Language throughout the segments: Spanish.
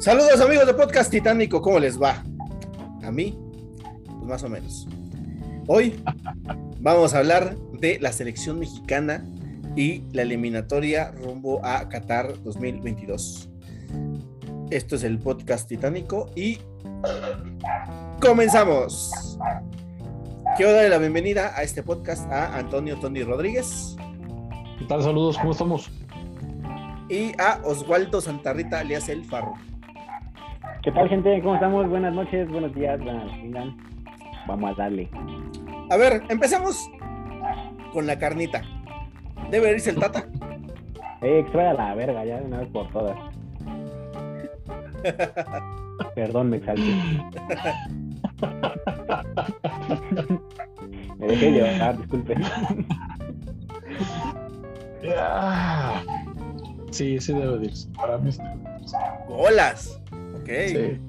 Saludos amigos de Podcast Titánico, ¿cómo les va? A mí, pues más o menos. Hoy vamos a hablar de la selección mexicana y la eliminatoria rumbo a Qatar 2022. Esto es el Podcast Titánico y comenzamos. Quiero darle la bienvenida a este podcast a Antonio Tony Rodríguez ¿Qué tal? Saludos, ¿cómo estamos? y a Oswaldo Santarrita alias El Farro. ¿Qué tal, gente? ¿Cómo estamos? Buenas noches, buenos días, buenas vengan. Vamos a darle. A ver, empezamos con la carnita. Debe irse el Tata. Eh, extrae a la verga ya de una vez por todas. Perdón, me exalté. me dejé llevar, disculpe. Ah. Sí, sí debe de irse. Para mí sí. Bolas. Ok. Sí,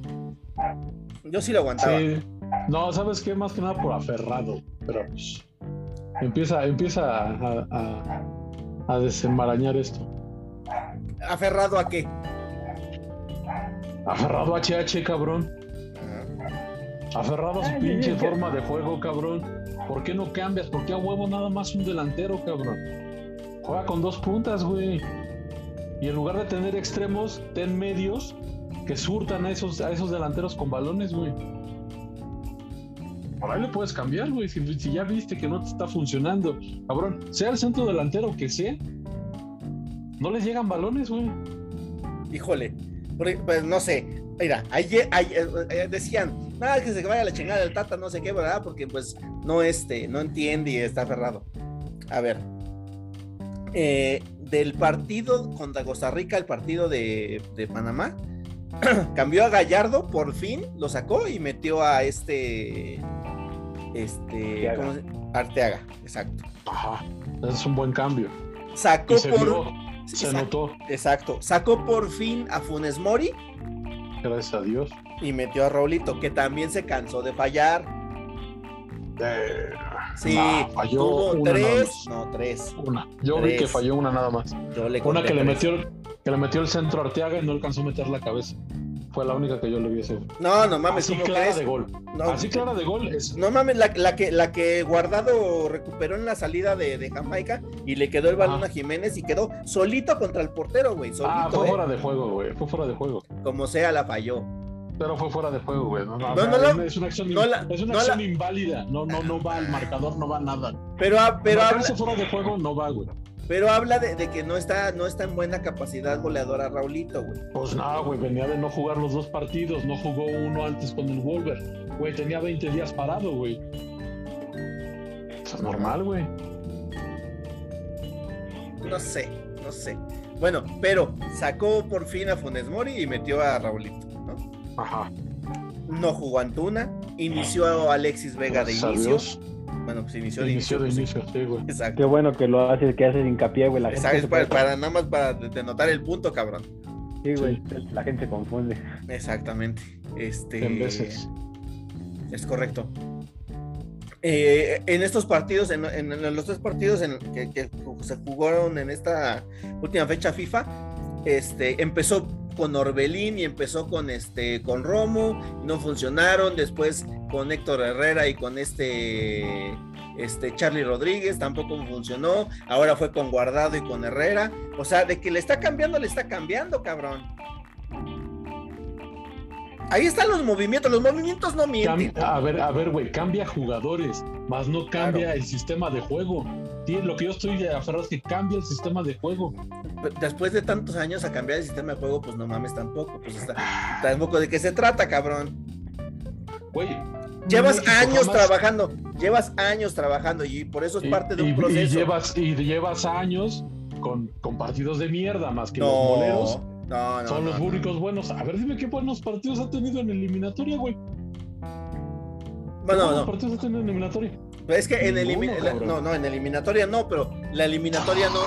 Yo sí lo aguantaba. sí. No, ¿sabes qué? Más que nada por aferrado. Pero pues, empieza, empieza a, a, a desenmarañar esto. ¿Aferrado a qué? Aferrado a HH, cabrón. Aferrado a su pinche forma de juego, cabrón. ¿Por qué no cambias? ¿Por qué a huevo nada más un delantero, cabrón? Juega con dos puntas, güey. Y en lugar de tener extremos, ten medios que surtan a esos, a esos delanteros con balones, güey. Por ahí le puedes cambiar, güey. Si, si ya viste que no te está funcionando, cabrón, sea el centro delantero que sea, no les llegan balones, güey. Híjole. Porque, Pues no sé. Mira, ayer, ayer, eh, decían, nada, que se vaya la chingada del Tata, no sé qué, ¿verdad? Porque pues no este, no entiende y está aferrado. A ver. eh, del partido contra Costa Rica, el partido de, de Panamá, cambió a Gallardo, por fin lo sacó y metió a este. Este. Arteaga. ¿cómo se- Arteaga, exacto. Ajá. Es un buen cambio. Sacó por. vio, se notó, Exacto. Sacó por fin a Funes Mori gracias a Dios. y metió a Raulito, que también se cansó de fallar. Eh, Sí, nah, falló tuvo una tres, no, tres. Una. Yo vi que falló una nada más. Yo le Una que le metió que le metió el centro a Arteaga y no alcanzó a meter la cabeza. Fue la única que yo le vi ese. No, no mames, Así ¿cómo clara crees? de gol. No, Así clara de gol es. no mames, la, la que, la que Guardado recuperó en la salida de, de Jamaica y le quedó el balón a Jiménez y quedó solito contra el portero, güey. Solito, Ah, fue ¿eh? fuera de juego, güey. Fue fuera de juego. Como sea, la falló. Pero fue fuera de juego, güey. No, no, No, es una acción, no la- es una acción la- inválida. No, no, no va al marcador, no va nada. Pero, ha- pero, habla, fuera de juego no va, güey. Pero habla de, de que no está, no está en buena capacidad goleadora Raulito, güey. Pues nada, güey, venía de no jugar los dos partidos, no jugó uno antes con el Wolver. Güey, tenía 20 días parado, güey. Eso es normal, güey. No sé, no sé. Bueno, pero sacó por fin a Funes Mori y metió a Raulito, ¿no? Ajá. No jugó Antuna, inició a Alexis Vega de Gracias inicio. Bueno, pues inició de Inició inicio. de pues, inicio, sí, güey. Exacto. Qué bueno que lo haces, que haces hincapié, güey. La gente Exacto, es para, puede- para- nada más para denotar el punto, cabrón. Sí, güey, la gente se confunde. Exactamente. Este. En veces. Es correcto. Eh, en estos partidos, en, en- en los tres partidos en, que, que se jugaron en esta última fecha FIFA, este, empezó con Orbelín y empezó con este con Romo, no funcionaron, después con Héctor Herrera y con este este Charlie Rodríguez tampoco funcionó, ahora fue con Guardado y con Herrera, o sea, de que le está cambiando, le está cambiando, cabrón. Ahí están los movimientos, los movimientos no mienten. Cam- a ver, a ver, güey, cambia jugadores, más no cambia Claro. el sistema de juego. Sí, lo que yo estoy aferrado es que cambia el sistema de juego. Después de tantos años a cambiar el sistema de juego, pues no mames tampoco, pues está, tampoco de qué se trata, cabrón. Güey. Llevas México años jamás- trabajando, llevas años trabajando y por eso es y- parte de y- un y proceso. llevas, y llevas años con, con partidos de mierda, más que los no, moleros. no, no, son no, los no. únicos buenos. A ver, dime qué buenos partidos ha tenido en eliminatoria, güey. ¿Qué Bueno, buenos no, partidos ha tenido en eliminatoria? Es que en Ninguno, no, no, en eliminatoria no, pero la eliminatoria no.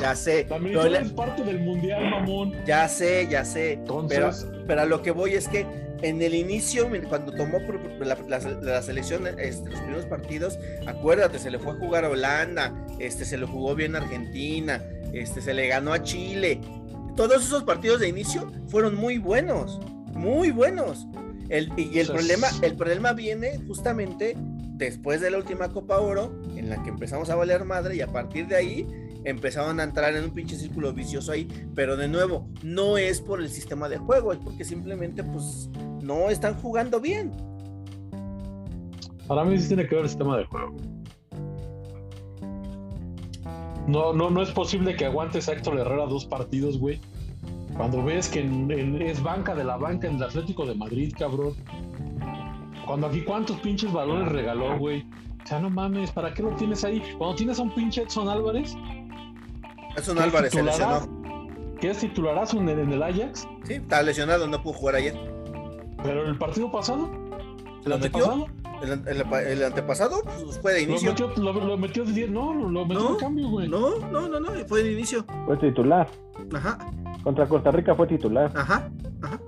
Ya sé. También pero tú la- eres parte del mundial, mamón. ya sé, ya sé. Entonces, Pero, pero a lo que voy es que en el inicio, cuando tomó la, la- la selección este, los primeros partidos, acuérdate, se le fue a jugar a Holanda, este, se le jugó bien a Argentina, este, se le ganó a Chile. Todos esos partidos de inicio fueron muy buenos, muy buenos. El, y el O sea, problema, es- el problema viene justamente después de la última Copa Oro, en la que empezamos a valer madre, y a partir de ahí empezaron a entrar en un pinche círculo vicioso ahí, pero de nuevo, no es por el sistema de juego, es porque simplemente pues no están jugando bien. Para mí sí tiene que ver el sistema de juego. No, no, no es posible que aguantes a Héctor Herrera dos partidos, güey. Cuando ves que es banca de la banca en el Atlético de Madrid, cabrón. Cuando aquí cuántos pinches balones regaló, güey. O sea, no mames, ¿para qué lo tienes ahí? Cuando tienes a un pinche Edson Álvarez, Edson ¿Qué Álvarez se lesionó. que es titularazo en el, en el Ajax, Sí, está lesionado, no pudo jugar ayer. pero el partido pasado, el ¿Lo metió? antepasado, El, el- el antepasado pues, fue de lo inicio. metió, lo, lo metió de 10, no, lo, lo metió No, de cambio, güey. No, no, no, no, fue de inicio. Fue titular. Ajá, Contra Costa Rica fue titular. ajá, ajá.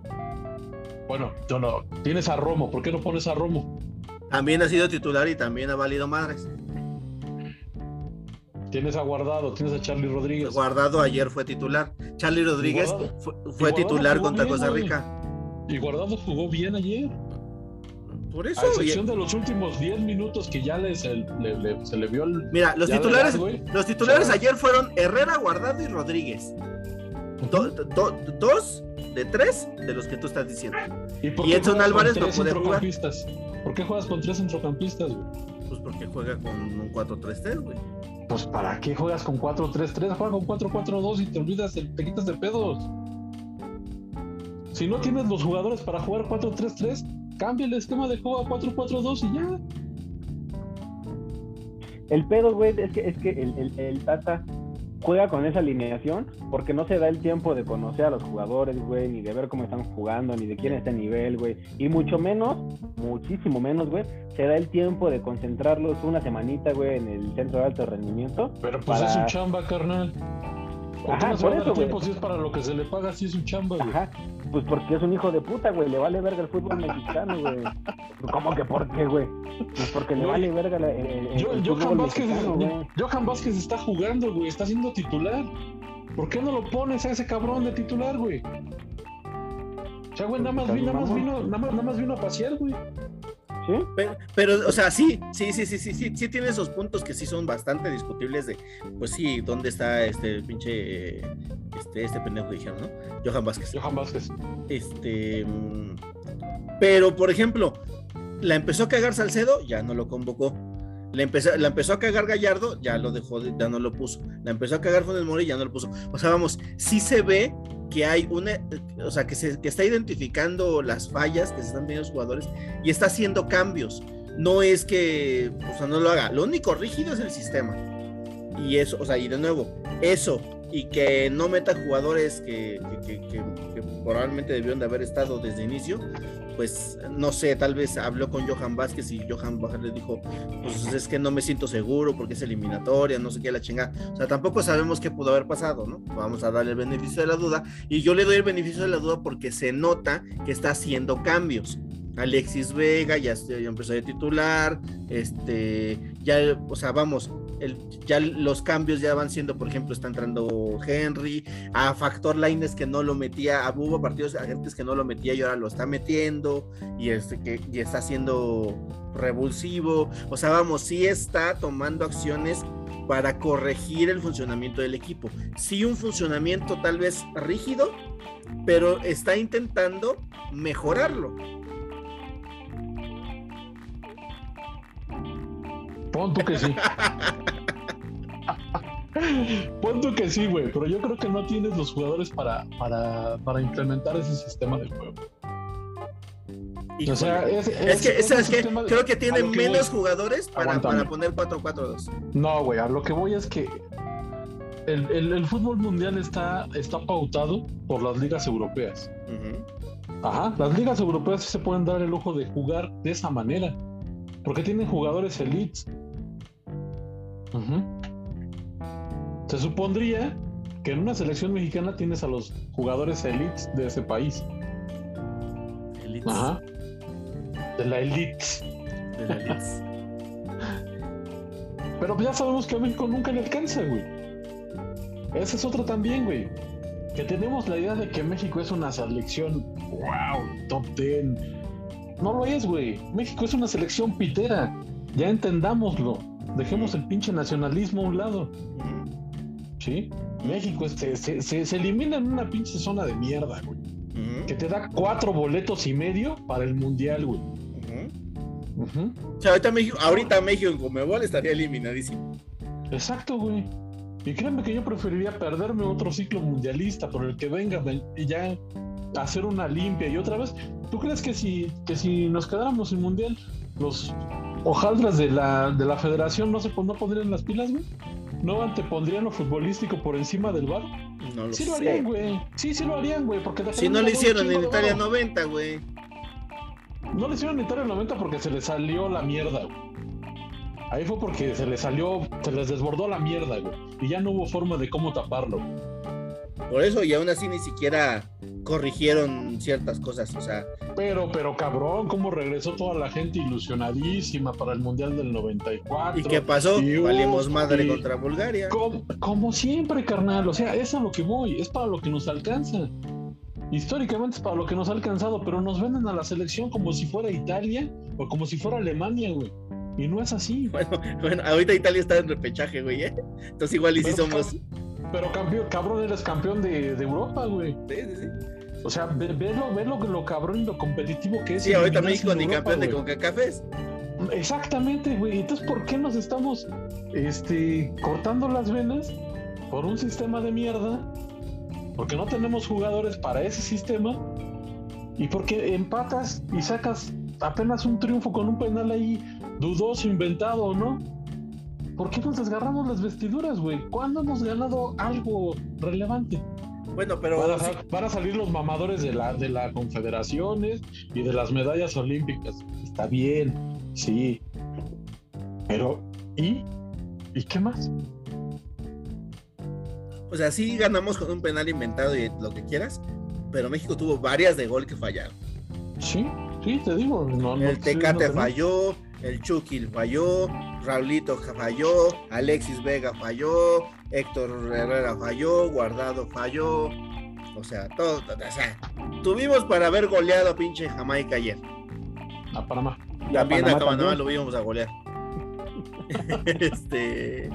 Bueno, yo no. Tienes a Romo, ¿por qué no pones a Romo? También ha sido titular y también ha valido madres. Tienes a Guardado, tienes a Charlie Rodríguez. Guardado ayer fue titular. Charlie Rodríguez Guardado- fue, titular contra bien, Costa. Rica. Y Guardado jugó bien ayer. Por eso. A excepción oye, de los últimos 10 minutos que ya les, el- le- le- se le vio el. Mira, los titulares, los titulares ayer fueron Herrera, Guardado y Rodríguez. Do- do- dos de tres de los que tú estás diciendo. ¿Y, por y qué Edson juegas con Álvarez no tres puede jugar. centrocampistas? ¿Por qué juegas con tres centrocampistas, güey? Pues porque juega con un 4-3-3, güey. Pues ¿para qué juegas con 4-3-3? Juega con 4-4-2 y te olvidas, de- te quitas de pedos. Si no tienes los jugadores para jugar 4-3-3, cambia el esquema de juego a 4-4-2 y ya. El pedo, güey, es que, es que el, el, el Tata juega con esa alineación porque no se da el tiempo de conocer a los jugadores, güey, ni de ver cómo están jugando, ni de quién está en nivel, güey. Y mucho menos, muchísimo menos, güey, se da el tiempo de concentrarlos una semanita, güey, en el centro de alto rendimiento. Pero pues Para- es su chamba, carnal. ¿Por qué Ajá, por eso, güey. tiempo si es para lo que se le paga? Si es su chamba, güey. Ajá, pues porque es un hijo de puta, güey, le vale verga el fútbol mexicano, güey. ¿Cómo que por qué, güey? Pues porque le vale verga la- el, el- Yo, el Johan, fútbol Vázquez, mexicano, güey. Johan Vázquez está jugando, güey. Está siendo titular. ¿Por qué no lo pones a ese cabrón de titular, güey? O sea, güey, nada más, vino, nada, más vino, nada, más, nada más vino a pasear, güey. ¿Sí? Pero, pero, o sea, sí, sí, sí, sí, sí, sí, sí tiene esos puntos que sí son bastante discutibles de, pues sí, ¿dónde está este pinche, este, este pendejo que dijeron, ¿no? Johan Vázquez. Johan Vázquez. Este, pero, por ejemplo, la empezó a cagar Salcedo, ya no lo convocó. La empezó, la empezó a cagar Gallardo, ya lo dejó, de- ya no lo puso. La empezó a cagar Funes Mori, ya no lo puso. O sea, vamos, sí se ve que hay una, o sea, que se que está identificando las fallas que se están teniendo los jugadores y está haciendo cambios. No es que, o sea, no lo haga. Lo único rígido es el sistema. Y eso, o sea, y de nuevo, eso y que no meta jugadores que, que, que- que- probablemente debieron de haber estado desde inicio, pues no sé, tal vez habló con Johan Vázquez y Johan Vázquez le dijo, pues es que no me siento seguro porque es eliminatoria, no sé qué la chingada. O sea, tampoco sabemos qué pudo haber pasado, ¿no? Vamos a darle el beneficio de la duda y yo le doy el beneficio de la duda porque se nota que está haciendo cambios. Alexis Vega ya, ya empezó a titular, este, ya, o sea, vamos, el- ya los cambios ya van siendo, por ejemplo, está entrando Henry, a Factor Lines que no lo metía, hubo partidos antes que no lo metía y ahora lo está metiendo, y este que y está siendo revulsivo, o sea, vamos, sí está tomando acciones para corregir el funcionamiento del equipo. Sí un funcionamiento tal vez rígido, pero está intentando mejorarlo. Pon tú que sí. Pon tú que sí, güey. Pero yo creo que no tienes los jugadores para, para, para implementar ese sistema de juego. O sea, es, Es que, sistema de- Creo que tiene que menos voy. jugadores para, para poner 4-4-2. No, güey, a lo que voy es que el, el- el fútbol mundial está, está pautado por las ligas europeas. Ajá, las ligas europeas sí se pueden dar el lujo de jugar de esa manera. Porque tienen jugadores elites. Se supondría que en una selección mexicana tienes a los jugadores elites de ese país. Elites. Ajá. De la elite. De la elites. Pero ya sabemos que a México nunca le alcanza, güey. Esa es otra también, güey. Que tenemos la idea de que México es una selección, wow, top 10. No lo es, güey. México es una selección pitera. Ya entendámoslo. Dejemos el pinche nacionalismo a un lado, ¿sí? México se, se- se- se elimina en una pinche zona de mierda, güey. Que te da cuatro boletos y medio para el mundial, güey. O sea, ahorita México, ahorita México en Comebol estaría eliminadísimo. Exacto, güey. Y créanme que yo preferiría perderme otro ciclo mundialista por el que venga ven- y ya hacer una limpia y otra vez. ¿Tú crees que si, que si nos quedáramos sin mundial, los hojaldras de la, de la federación no se no pondrían las pilas, güey? ¿No antepondrían lo futbolístico por encima del bar? No lo Sí lo harían, güey. Sí, sí lo harían, güey. Porque Si no lo hicieron en Italia varo. 90, güey. No le hicieron en Italia 90 porque se les salió la mierda, güey. Ahí fue porque se les salió, se les desbordó la mierda, güey. Y ya no hubo forma de cómo taparlo. Por eso, y aún así ni siquiera corrigieron ciertas cosas. O sea, Pero, pero cabrón, cómo regresó toda la gente ilusionadísima para el Mundial del 94. ¿y qué pasó? Valimos madre y- contra Bulgaria. Como, como siempre, carnal. O sea, es a lo que voy, es para lo que nos alcanza. Históricamente es para lo que nos ha alcanzado, pero nos venden a la selección como si fuera Italia o como si fuera Alemania, güey. Y no es así. Bueno, bueno, ahorita Italia está en repechaje, güey, ¿eh? Entonces igual y sí somos... Pero campeón, cabrón, eres campeón de, de Europa, güey. Sí, sí, sí. O sea, ve, ve lo, ve lo, lo cabrón y lo competitivo que es. Sí, ahorita México ni campeón de güey. CONCACAF es. Exactamente, güey. Entonces, ¿por qué nos estamos este, cortando las venas por un sistema de mierda? Porque no tenemos jugadores para ese sistema y porque empatas y sacas apenas un triunfo con un penal ahí dudoso, inventado no. ¿Por qué nos desgarramos las vestiduras, güey? ¿Cuándo hemos ganado algo relevante? Bueno, pero Van a, sí, sal- van a salir los mamadores de la de las confederaciones y de las medallas olímpicas. Está bien, sí. Pero, ¿y? ¿Y qué más? o sea, sí ganamos con un penal inventado y lo que quieras, pero México tuvo varias de gol que fallaron. Sí, sí, te digo. No, no El estoy Tecate no. falló, el Chucky falló, Raulito falló, Alexis Vega falló, Héctor Herrera falló, Guardado falló. O sea, todo, o sea, tuvimos para haber goleado a pinche Jamaica ayer. A Panamá. Y a También Panamá a Panamá también. lo íbamos a golear. este,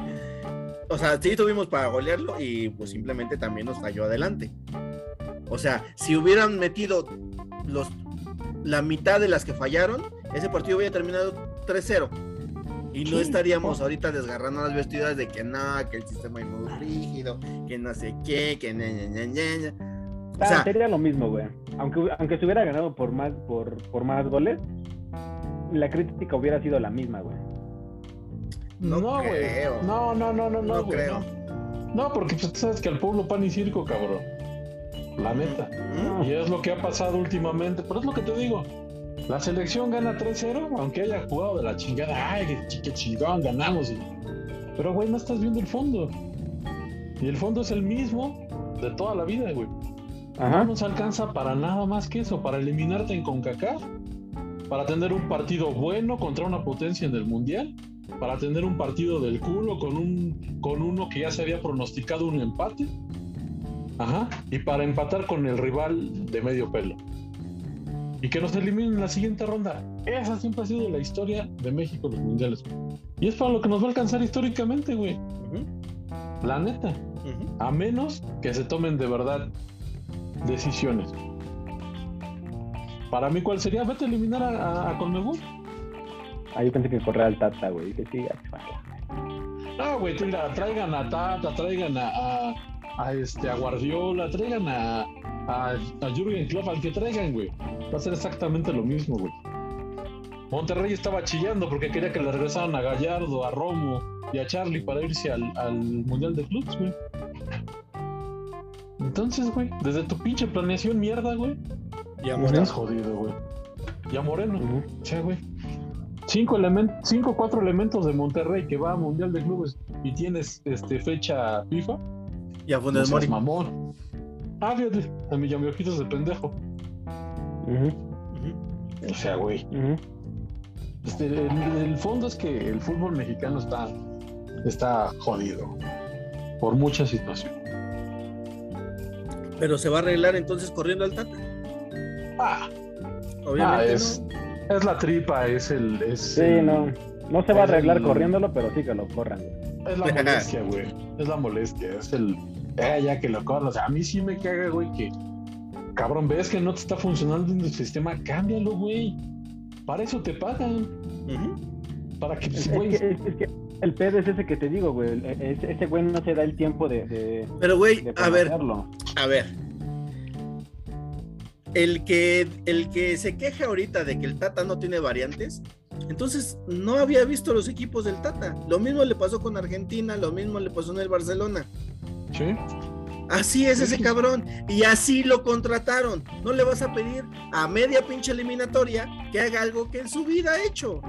o sea, sí tuvimos para golearlo y pues simplemente también nos falló adelante. O sea, si hubieran metido los la mitad de las que fallaron, ese partido hubiera terminado 3-0. Y no estaríamos oh. ahorita desgarrando las vestiduras de que no, que el sistema es muy rígido, que no sé qué, que ña, ña, ña. O Ah, sea, sería lo mismo, güey. Aunque, aunque se hubiera ganado por más, por, por más goles, la crítica hubiera sido la misma, güey. No No, güey. No, no, no, no, no, No güey, creo. No. No, porque pues, tú sabes que al pueblo pan y circo, cabrón. La neta. ¿Mm? Y es lo que ha pasado últimamente. Pero es lo que te digo. La selección gana 3-0, aunque haya jugado de la chingada. Ay, qué, chi- qué chingón, ganamos. Pero, güey, no estás viendo el fondo. Y el fondo es el mismo de toda la vida, güey. No nos alcanza para nada más que eso, para eliminarte en CONCACAF, para tener un partido bueno contra una potencia en el Mundial, para tener un partido del culo con, un, con uno que ya se había pronosticado un empate, ajá, y para empatar con el rival de medio pelo. Y que nos eliminen en la siguiente ronda. Esa siempre ha sido la historia de México en los mundiales. Y es para lo que nos va a alcanzar históricamente, güey. Ujú, La neta. A menos que se tomen de verdad decisiones. Para mí, ¿cuál sería? Vete a eliminar a, a, a Conmebol. Ah, yo pensé que corría al Tata, güey. Sí, ya, chaval. No, güey, tira, traigan a Tata, traigan a, a, a este, a Guardiola, traigan a, a, a Jürgen Klopp, al que traigan, güey. Va a ser exactamente lo mismo, güey. Monterrey estaba chillando porque quería que le regresaran a Gallardo, a Romo y a Charlie para irse al, al Mundial de Clubs, güey. Entonces, güey, desde tu pinche planeación mierda, güey, Y a Estás Moreno. jodido, güey. Y a Moreno. Sí, güey. cinco cinco cuatro elementos de Monterrey que va a Mundial de Clubes y tienes este fecha FIFA. Ya no seas mamón. Ah, fíjate, a mi ojitos de pendejo. O sea, güey. Este, el, el fondo es que el fútbol mexicano está, está jodido por muchas situaciones. Pero se va a arreglar entonces corriendo al Tata. Ah, Obviamente ah, es, no. es la tripa, es el. Es, Sí, el- no. No se va a arreglar el- corriéndolo, pero sí que lo corran. Es la molestia, güey. Es la molestia. Es el. Eh, ya que lo corras. O sea, a mí sí me caga, güey, que. Cabrón, ves que no te está funcionando el sistema, cámbialo, güey. Para eso te pagan. Para que, Es, es güey. que, es, que el pedo es ese que te digo, güey. Ese, ese güey no se da el tiempo de, de, Pero, güey, de a ver, a ver. El que, el que se queja ahorita de que el Tata no tiene variantes, entonces no había visto los equipos del Tata. Lo mismo le pasó con Argentina, lo mismo le pasó en el Barcelona. Sí. Así es ese cabrón. Y así lo contrataron. No le vas a pedir a media pinche eliminatoria que haga algo que en su vida ha hecho.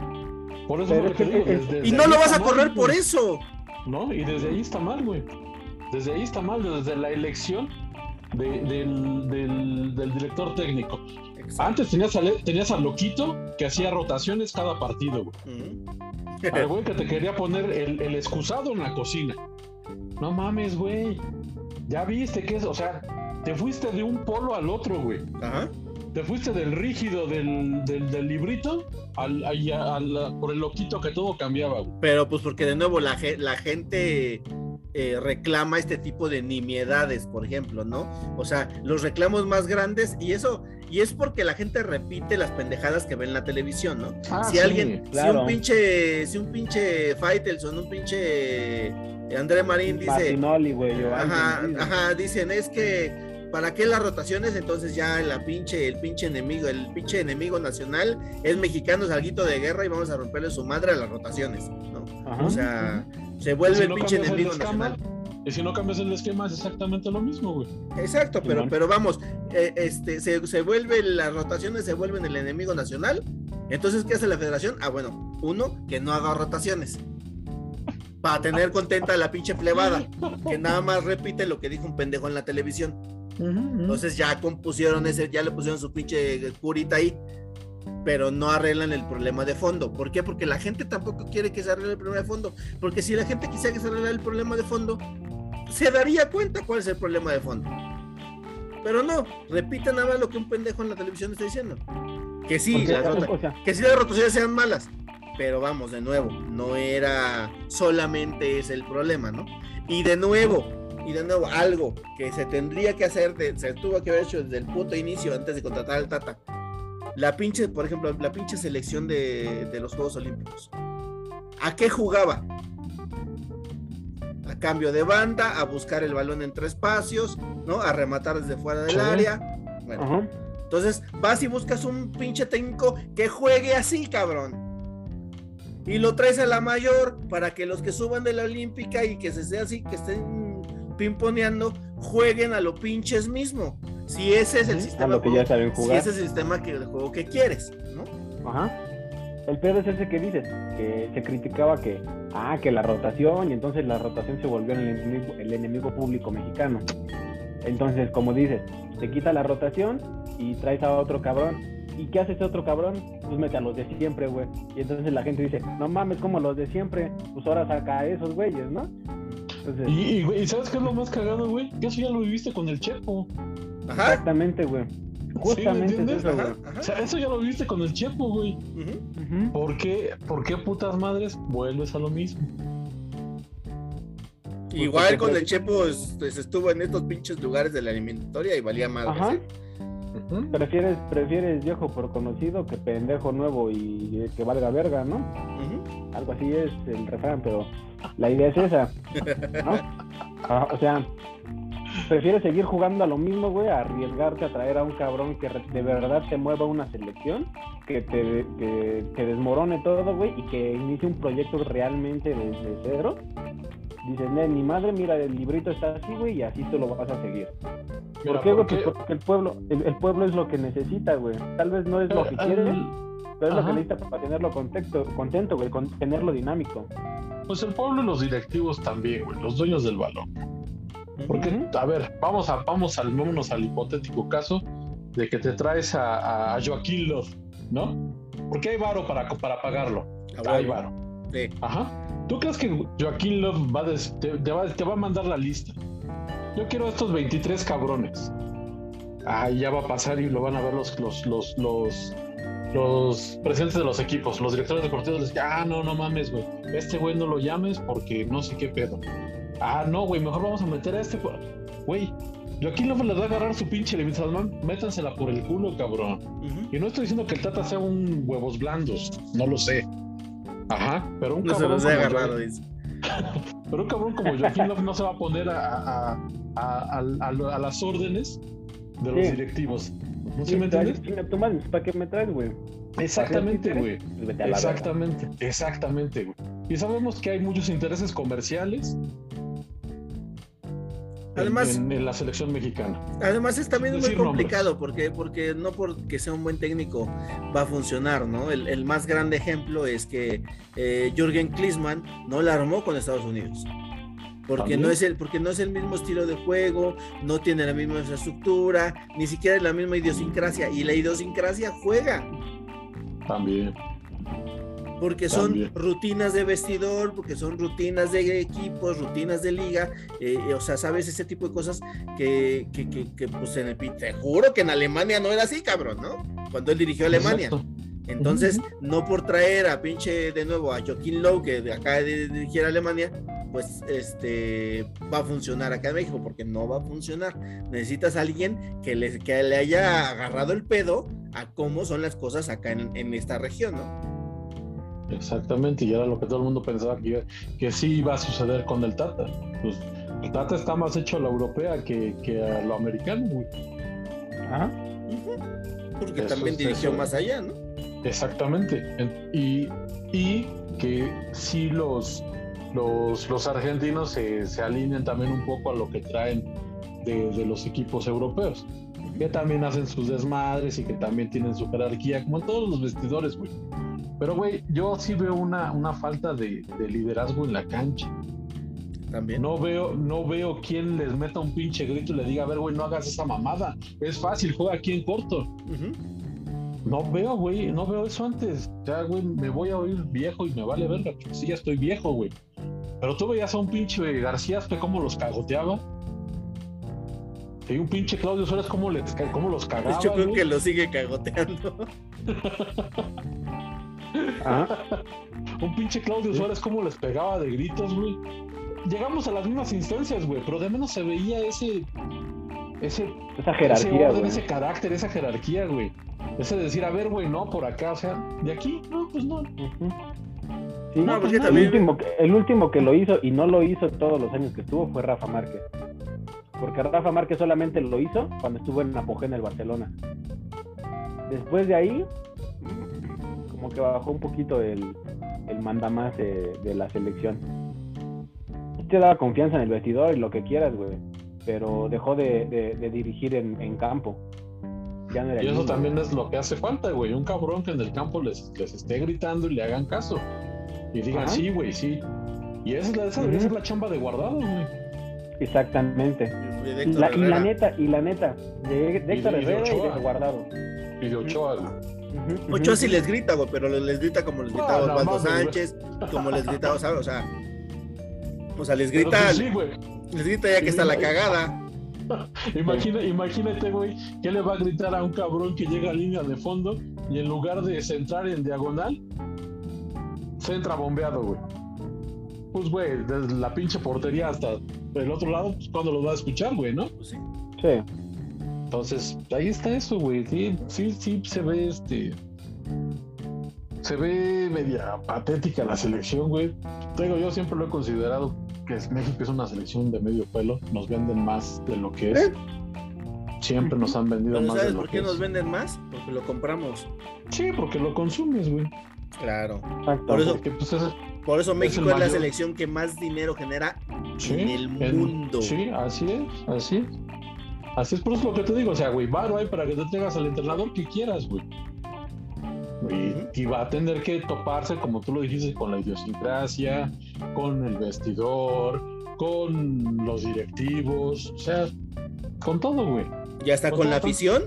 Por eso es que digo, desde- Y no lo vas a mal, correr por eso. ¿no? Y desde ahí está mal, güey. Desde ahí está mal, desde la elección de- del, del- del director técnico. Antes tenías al, tenías al loquito que hacía rotaciones cada partido, güey. Al güey que te quería poner el, el excusado en la cocina. No mames, güey. Ya viste que es, o sea, te fuiste de un polo al otro, güey. Ajá. Te fuiste del rígido del, del, del librito al, a- por el loquito que todo cambiaba, güey. Pero pues porque de nuevo la gente eh, reclama este tipo de nimiedades, por ejemplo, ¿no? O sea, los reclamos más grandes y eso, y es porque la gente repite las pendejadas que ve en la televisión, ¿no? Ah, si sí, alguien, si un pinche, si un pinche Faitelson, un pinche André Marín dice, Martinoli, güey. o ajá, alguien, ajá, dicen, es que ¿Para qué las rotaciones? Entonces ya la pinche, el pinche enemigo, el pinche enemigo nacional es mexicano, es alguito de guerra y vamos a romperle su madre a las rotaciones, ¿no? Ajá. O sea, se vuelve Si el no pinche el enemigo esquema, nacional. Y si no cambias el esquema, es exactamente lo mismo, güey. Exacto, pero, pero vamos, eh, este, se, se vuelve, las rotaciones se vuelven el enemigo nacional. Entonces, ¿qué hace la federación? Ah, bueno, uno, que no haga rotaciones. Para tener contenta a la pinche plebada, que nada más repite lo que dijo un pendejo en la televisión. Entonces ya compusieron ese, ya le pusieron su pinche curita ahí, pero no arreglan el problema de fondo. ¿Por qué? Porque la gente tampoco quiere que se arregle el problema de fondo. Porque si la gente quisiera que se arregle el problema de fondo, se daría cuenta cuál es el problema de fondo. Pero no, repite nada más lo que un pendejo en la televisión está diciendo. Que sí, las rota- que sí las rotaciones sean malas. Pero vamos, de nuevo, no era solamente ese el problema, ¿no? Y de nuevo, y de nuevo, algo que se tendría que hacer, se tuvo que haber hecho desde el punto inicio antes de contratar al Tata. La pinche, por ejemplo, la pinche selección de, de los Juegos Olímpicos. ¿A qué jugaba? A cambio de banda, a buscar el balón entre espacios, ¿no? A rematar desde fuera del Sí. área. Bueno, entonces vas y buscas un pinche técnico que juegue así, cabrón. Y lo traes a la mayor para que los que suban de la olímpica y que se sea así, que estén pimponeando, jueguen a lo pinches mismo. Si ese es el sistema lo que ya si ese es el sistema que, de juego que quieres, ¿no? Ajá. El pedo es ese que dices, que se criticaba que, ah, que la rotación, y entonces la rotación se volvió el enemigo, el enemigo público mexicano. Entonces, como dices, te quita la rotación y traes a otro cabrón. ¿Y qué hace ese otro cabrón? Pues mete a los de siempre, güey. Y entonces la gente dice, no mames, como los de siempre, pues ahora saca a esos güeyes, ¿no? Entonces, Y, ¿y ¿sabes qué es lo más cagado, güey? Que eso ya lo viviste con el Chepo. Ajá. exactamente, güey. Justamente es entiendes? eso, güey. Ajá, ajá. O sea, eso ya lo viviste con el Chepo, güey. ¿Por qué, ¿Por qué putas madres vuelves a lo mismo? Igual porque con pues- el Chepo es- pues, estuvo en estos pinches lugares de la eliminatoria y valía más. Ajá. Prefieres, prefieres viejo por conocido que pendejo nuevo y que valga verga, ¿no? Algo así es el refrán, pero la idea es esa, ¿no? Ah, o sea, prefieres seguir jugando a lo mismo, güey, a arriesgarte a traer a un cabrón que de verdad te mueva una selección, que te que, que desmorone todo, güey, y que inicie un proyecto realmente desde cero. Dices, "Ne, mi madre, mira, el librito está así, güey, y así tú lo vas a seguir. Mira, ¿Por qué, güey? porque- Pues porque el pueblo, el, el pueblo es lo que necesita, güey. Tal vez no es lo que quiere, Pero es lo Ajá. que necesita para tenerlo contento, contento, güey, con tenerlo dinámico. Pues el pueblo y los directivos también, güey, los dueños del balón. Porque, Ujú. a ver, vamos a, vamos al, vámonos al hipotético caso de que te traes a, a Joaquín Love, ¿no? Porque hay varo para, para pagarlo. Ah, Hay varo. Sí. Ajá. ¿Tú crees que Joaquín Love va a des- te, te va, te va a mandar la lista? Yo quiero estos 23 cabrones. Ah, ya va a pasar y lo van a ver los, los, los, los, los presidentes de los equipos, los directores deportivos. Les dicen, ah, no, no mames, güey. Este güey no lo llames porque no sé qué pedo. Ah, no, güey, mejor vamos a meter a este. por-". Güey, Joaquín Love les va a agarrar su pinche levita, métansela por el culo, cabrón. Y no estoy diciendo que el Tata sea un huevos blandos, no lo sé. Ajá, pero un No se cabrón los he como agarrado, dice. pero un cabrón como Joaquín Love no se va a poner a, a, a, a- a- a las órdenes de los Sí. directivos. ¿No Sí, sí me entiendes? ¿para qué me traes, güey? Exactamente, ¿Para qué güey. Exactamente, exactamente, güey. Y sabemos que hay muchos intereses comerciales Además- en, en la selección mexicana. Además es también muy complicado porque, porque no porque sea un buen técnico va a funcionar, ¿no? El, el más grande ejemplo es que eh, Jürgen Klinsmann no la armó con Estados Unidos. Porque También. no, es el, porque no es el mismo estilo de juego, no tiene la misma infraestructura, ni siquiera es la misma idiosincrasia. Y la idiosincrasia juega, También. Porque son También. rutinas de vestidor, porque son rutinas de equipos, rutinas de liga, eh, o sea, sabes ese tipo de cosas que, que, que, que, pues en el te juro que en Alemania no era así, cabrón, ¿no? Cuando él dirigió a Alemania. Exacto. Entonces, no por traer a pinche de nuevo a Joaquín Lowe, que de acá de dirigir a Alemania, pues este va a funcionar acá en México, porque no va a funcionar. Necesitas a alguien que le, que le haya agarrado el pedo a cómo son las cosas acá en, en esta región, ¿no? Exactamente, y era lo que todo el mundo pensaba que, que sí iba a suceder con el Tata. Pues el Tata está más hecho a la europea que, que a lo americano, güey. Ajá. Porque Eso también dirigió eso. más allá, ¿no? Exactamente. En- Y, y que sí los, los, los argentinos se, se alinean también un poco a lo que traen de, de los equipos europeos. Que también hacen sus desmadres y que también tienen su jerarquía, como en todos los vestidores, güey. Pero, güey, yo sí veo una, una falta de, de liderazgo en la cancha. También. No veo, no veo quién les meta un pinche grito y le diga, a ver, güey, no hagas esa mamada. Es fácil, juega aquí en corto. No veo, güey, no veo eso antes. Ya, güey, me voy a oír viejo y me vale verga, porque sí, ya estoy viejo, güey. Pero tú veías a un pinche García, cómo los cagoteaba. Y un pinche Claudio Suárez, cómo, les, cómo los cagaba. Yo creo güey. que lo sigue cagoteando. Un pinche Claudio Suárez, cómo les pegaba de gritos, güey. Llegamos a las mismas instancias, güey, pero de menos se veía ese. Ese, Esa ese jerarquía, orden, ese carácter, esa jerarquía, güey. Ese de decir, a ver, güey, no, por acá, o sea, de aquí, no, pues no. Sí, No, porque el, también- último, que- el último que lo hizo y no lo hizo todos los años que estuvo fue Rafa Márquez. Porque Rafa Márquez solamente lo hizo cuando estuvo en apogeo en el Barcelona. Después de ahí, como que bajó un poquito el, el mandamás de, de la selección. Te daba confianza en el vestidor y lo que quieras, güey. Pero dejó de, de- de dirigir en, en campo. Ya no era Y eso mismo. también es lo que hace falta, güey. Un cabrón que en el campo les, les esté gritando y le hagan caso. Y digan, Ajá. sí, güey, sí. Y esa, es la- esa debería ser la chamba de guardado, güey. Exactamente. Y la, y la neta, y la neta, de, Héctor de- y de Herrera y Ochoa. de Guardado. Y de Ochoa. Ochoa sí les grita, güey, pero les grita como les gritaba No, no Osvaldo. Sánchez, como les gritaba, ¿sabes? O sea, o sea, les grita, pues sí, güey. les grita ya que Sí, está la cagada. Imagina, imagínate, güey, que le va a gritar a un cabrón que llega a línea de fondo y en lugar de centrar en diagonal, centra bombeado, güey. Pues, güey, desde la pinche portería hasta el otro lado, pues, cuando lo va a escuchar, güey, ¿no? Pues sí. Sí. Entonces, ahí está eso, güey. Sí, sí, sí, se ve este. Se ve media patética la selección, güey. Te Digo, yo siempre lo he considerado que es- México es una selección de medio pelo. Nos venden más de lo que es. ¿Eh? Siempre nos han vendido más de ¿sabes lo por que qué nos es. venden más? Porque lo compramos. Sí, porque lo consumes, güey. Claro. Exacto. Por eso- Porque, pues, es, Por eso México es, la selección que más dinero genera sí, en el en- mundo. sí, así es, así es. Así es, por eso es lo que te digo. O sea, güey, varo hay para que te traigas al entrenador que quieras, güey. Y, y va a tener que toparse, como tú lo dijiste, con la idiosincrasia, con el vestidor, con los directivos, o sea, con todo, güey. Ya está Con con la afición.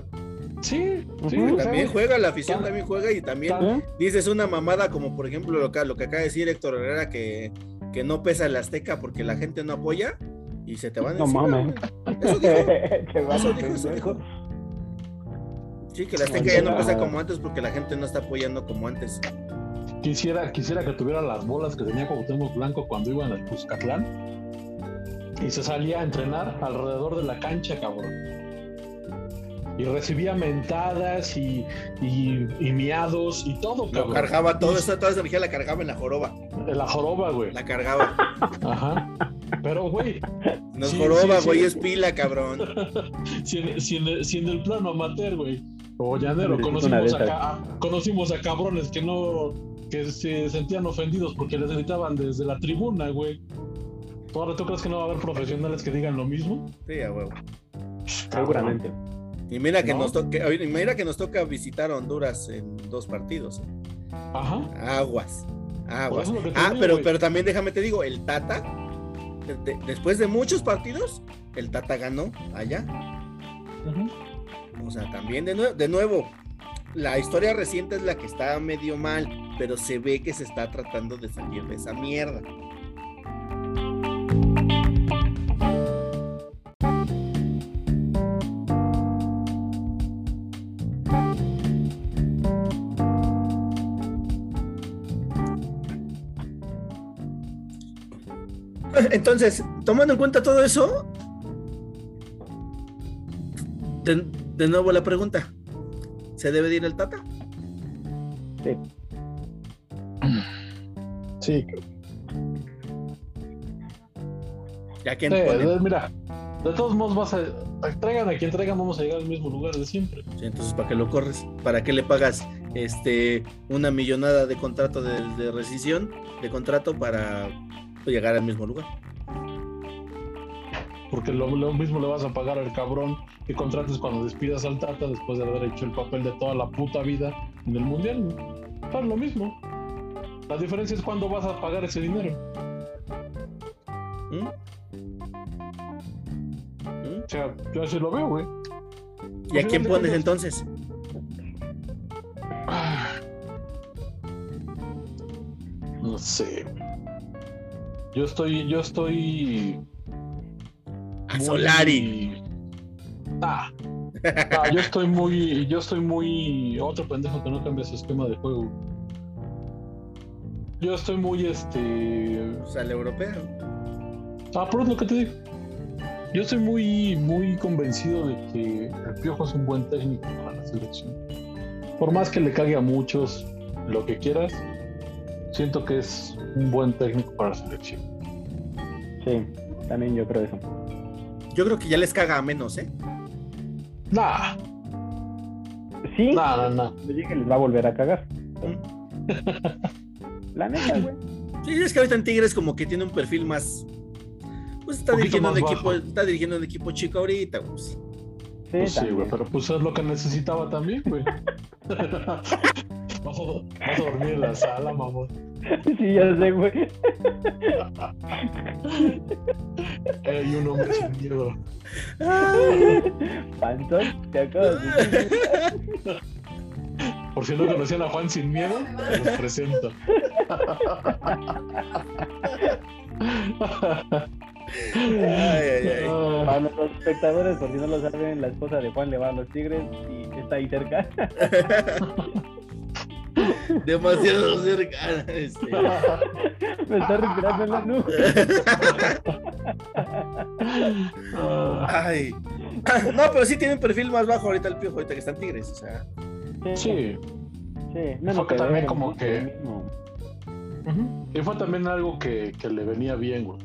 Sí, sí. Ujú. o sea, También juega, la afición también juega y también tan- dices una mamada como por ejemplo lo que, lo que acaba de decir Héctor Herrera que, que no pesa el Azteca porque la gente no apoya y se te van No encima, mames. Eso dijo. Eso dijo, eso dijo. Sí, que el Azteca ya no pesa como antes porque la gente no está apoyando como antes. Quisiera, quisiera que tuviera las bolas que tenía Cuauhtémoc Blanco cuando iban al Cuscatlán y se salía a entrenar alrededor de la cancha, cabrón. Y recibía mentadas y, y, y miados y todo, Lo cabrón. cargaba todo eso, toda esa energía la cargaba en la joroba. En la joroba, güey. La cargaba. Ajá. Pero, güey, No es Sí, joroba, sí, güey, sí. es pila, cabrón. si en, si en- si en el plano amateur, güey, o llanero, conocimos a, conocimos a cabrones que no, que se sentían ofendidos porque les gritaban desde la tribuna, güey. ¿Tú ahora tú crees que no va a haber profesionales que digan lo mismo? Sí, a huevo. Seguramente. Y mira que ¿No? nos toca, oye, mira que nos toca visitar a Honduras en dos partidos. Ajá. Aguas. Aguas. es Ah, digo, pero, pero también déjame te digo, el Tata, de- de- después de muchos partidos, el Tata ganó allá. O sea, también de, nue- de nuevo, la historia reciente es la que está medio mal, pero se ve que se está tratando de salir de esa mierda. Entonces, tomando en cuenta todo eso, de, de nuevo la pregunta, ¿se debe de ir el Tata? Sí. Sí. Ya que Sí, de- mira, de todos modos vas a... Traigan a quien traigan, vamos a llegar al mismo lugar de siempre. Sí, entonces, ¿para qué lo corres? ¿Para qué le pagas este una millonada de contrato de, de rescisión de contrato para llegar al mismo lugar? Porque lo, lo mismo le vas a pagar al cabrón que contrates cuando despidas al Tata después de haber hecho el papel de toda la puta vida en el Mundial. Es lo mismo. La diferencia es cuándo vas a pagar ese dinero. ¿Mm? ¿Mm? O sea, yo así lo veo, güey. ¿Y a quién pones entonces? Ah. No sé. güey. Yo estoy, yo estoy. A muy- Solari. Ah. Ah, yo estoy muy, yo estoy muy otro pendejo que no cambia su esquema de juego. Yo estoy muy este. O sea, el europeo. Ah, pero es lo que te digo. Yo estoy muy, muy convencido de que el Piojo es un buen técnico para la selección. Por más que le cague a muchos lo que quieras, siento que es un buen técnico para la selección. Sí, también yo creo eso. Yo creo que ya les caga a menos, ¿eh? Nah, Sí, nah, nah, nah. yo dije que les va a volver a cagar. La neta, güey. Sí, es que ahorita en Tigres como que tiene un perfil más. Pues está dirigiendo un equipo, bajo. está dirigiendo un equipo chico ahorita, pues. Sí, Pues sí, güey, pero pues es lo que necesitaba también, güey. vas, a, vas a dormir en la sala, mamón. Sí, ya sé, güey. Hay un hombre sin miedo. Pantón, te acabas de. Por si no conocían a Juan sin miedo, los presento. Ay, ay, ay. Ah, Para nuestros espectadores, por si no lo saben, la esposa de Juan le va a los Tigres y está ahí cerca. Demasiado cercana. Este. Me está respirando en la nuca. ah, Ay. No, pero sí tiene un perfil más bajo ahorita el piojo, ahorita que están Tigres, o sea. sí. Sí, que también como que-. Y fue también algo que, que le venía bien, güey.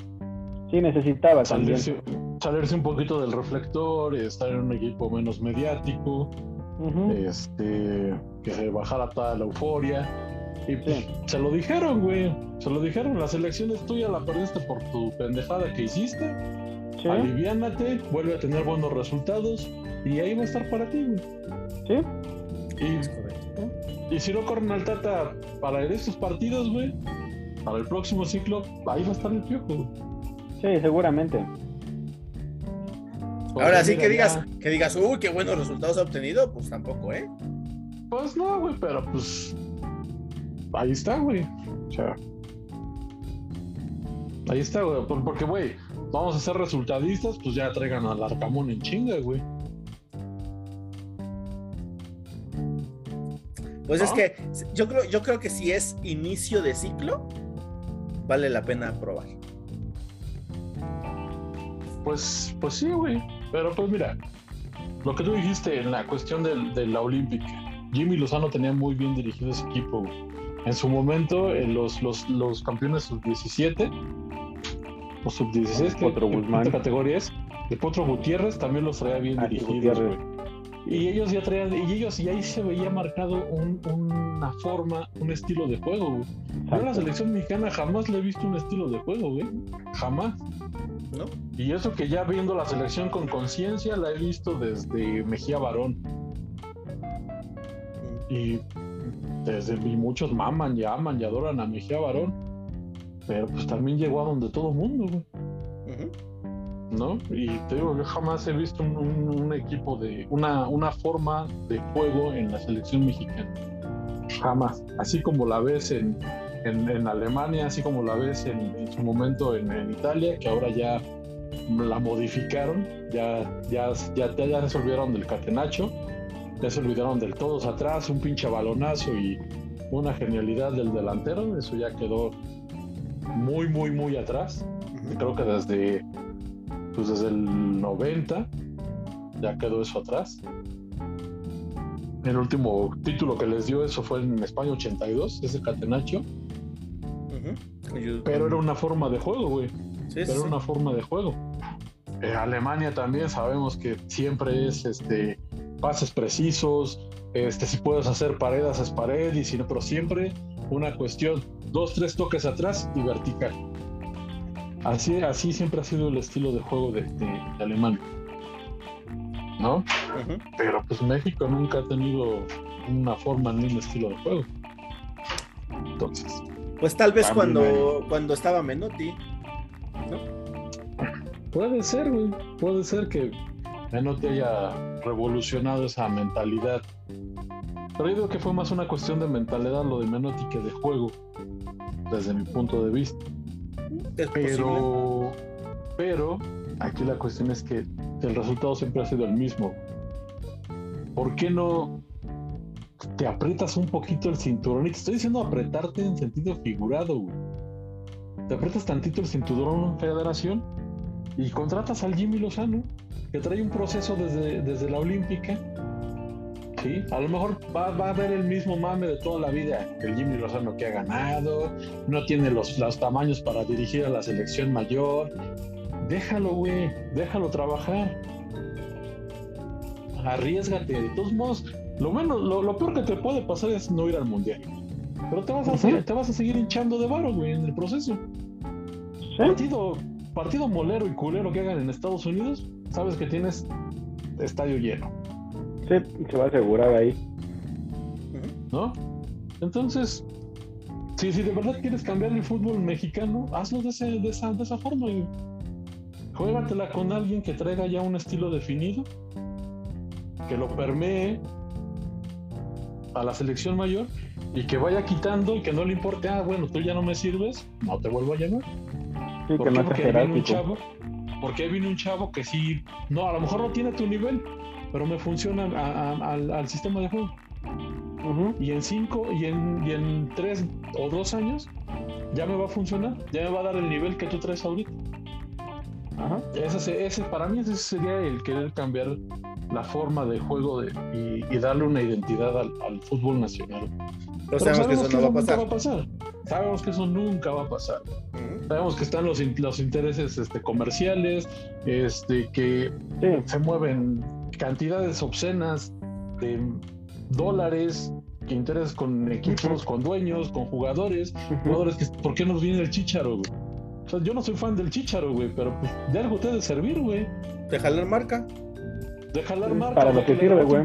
Sí, necesitaba también. Salirse, salirse un poquito del reflector, estar en un equipo menos mediático, Este, que se bajara toda la euforia. Y pues, se lo dijeron, güey. Se lo dijeron, la selección es tuya, la perdiste por tu pendejada que hiciste. Sí, Aliviánate, vuelve a tener buenos resultados y ahí va a estar para ti, güey. sí. Y si no corren al Tata para estos partidos, güey, para el próximo ciclo, ahí va a estar el piojo. Sí, seguramente. Ahora sí que digas, que digas, uy, qué buenos resultados ha obtenido, pues tampoco, ¿eh? Pues no, güey, pero pues ahí está, güey. O sea, ahí está, güey. Porque, güey, vamos a ser resultadistas, pues ya traigan al Arcamón en chinga, güey. Pues es que yo creo, yo creo que si es inicio de ciclo, vale la pena probar. Pues, pues sí, güey. Pero pues mira, lo que tú dijiste en la cuestión de, la Olímpica, Jimmy Lozano tenía muy bien dirigido ese equipo. En su momento, en los, los, los campeones sub-17 o sub-16, que categorías, de Potro Gutiérrez también los traía bien ah, dirigidos, güey. Y ellos ya traían, y ellos y ahí se veía marcado una forma, un estilo de juego, güey. Yo la selección mexicana jamás le he visto un estilo de juego, güey. Jamás. ¿No? Y eso que ya viendo la selección con conciencia la he visto desde Mejía Barón. Y desde y muchos maman y aman y adoran a Mejía Barón. Pero pues también llegó a donde todo mundo, güey. ¿no? Y te digo, yo jamás he visto un, equipo de una, una forma de juego en la selección mexicana. Jamás. Así como la ves en, en, Alemania, así como la ves en, su momento en, Italia, que ahora ya la modificaron, ya, ya, ya, ya se olvidaron del catenacho, ya se olvidaron del todos atrás, un pinche balonazo y una genialidad del delantero, eso ya quedó muy, muy, muy atrás. Creo que desde pues desde el 90 ya quedó eso atrás. El último título que les dio eso fue en España 82, ese Catenacho. Pero era una forma de juego, güey. era una forma de juego. Eh, Alemania también sabemos que siempre es este pases precisos, este si puedes hacer paredes es pared y si no, pero siempre una cuestión, dos, tres toques atrás y vertical. Así, así siempre ha sido el estilo de juego de, Alemania. ¿No? Pero pues México nunca ha tenido una forma ni un estilo de juego. Entonces. Pues tal vez cuando, cuando estaba Menotti, ¿no? Puede ser, güey. Puede ser que Menotti haya revolucionado esa mentalidad. Pero yo digo que fue más una cuestión de mentalidad lo de Menotti que de juego, desde mi punto de vista pero, pero aquí la cuestión es que el resultado siempre ha sido el mismo. ¿Por qué no te aprietas un poquito el cinturón? Y te estoy diciendo apretarte en sentido figurado, Te aprietas tantito el cinturón en federación y contratas al Jimmy Lozano, que trae un proceso desde, desde la Olímpica a lo mejor va, a haber el mismo mame de toda la vida. El Jimmy Lozano que ha ganado, no tiene los, los tamaños para dirigir a la selección mayor. Déjalo, güey, déjalo trabajar. Arriesgate. De todos modos, lo, menos, lo, peor que te puede pasar es no ir al mundial. Pero te vas a, seguir, te vas a seguir hinchando de varo, güey, en el proceso. Partido, partido molero y culero que hagan en Estados Unidos, sabes que tienes estadio lleno. Sí, se va a asegurar ahí. ¿No? Entonces, si, si de verdad quieres cambiar el fútbol mexicano, hazlo de, ese, de, esa, de esa forma. Y juégatela con alguien que traiga ya un estilo definido, que lo permee a la selección mayor y que vaya quitando y que no le importe, ah, bueno, tú ya no me sirves, no te vuelvo a llamar. Sí, que no porque viene un chavo, porque viene un chavo que sí, no, a lo mejor no tiene tu nivel, pero me funciona al, sistema de juego. Y en cinco, y en, y en tres o dos años, ya me va a funcionar, ya me va a dar el nivel que tú traes ahorita. Ajá. Ese, ese, para mí ese sería el querer cambiar la forma de juego de, y, darle una identidad al, fútbol nacional. Pero, sabemos, que eso, no va a pasar. va a pasar. Sabemos que eso nunca va a pasar. Sabemos que están los, los intereses este, comerciales, este, que se mueven cantidades obscenas de dólares, que intereses con equipos, con dueños, con jugadores, jugadores que, ¿por qué nos viene el chicharo, O sea, yo no soy fan del chicharo, güey, pero pues, de algo te de servir, güey. De jalar marca. De jalar marca. Para lo que sirve, güey.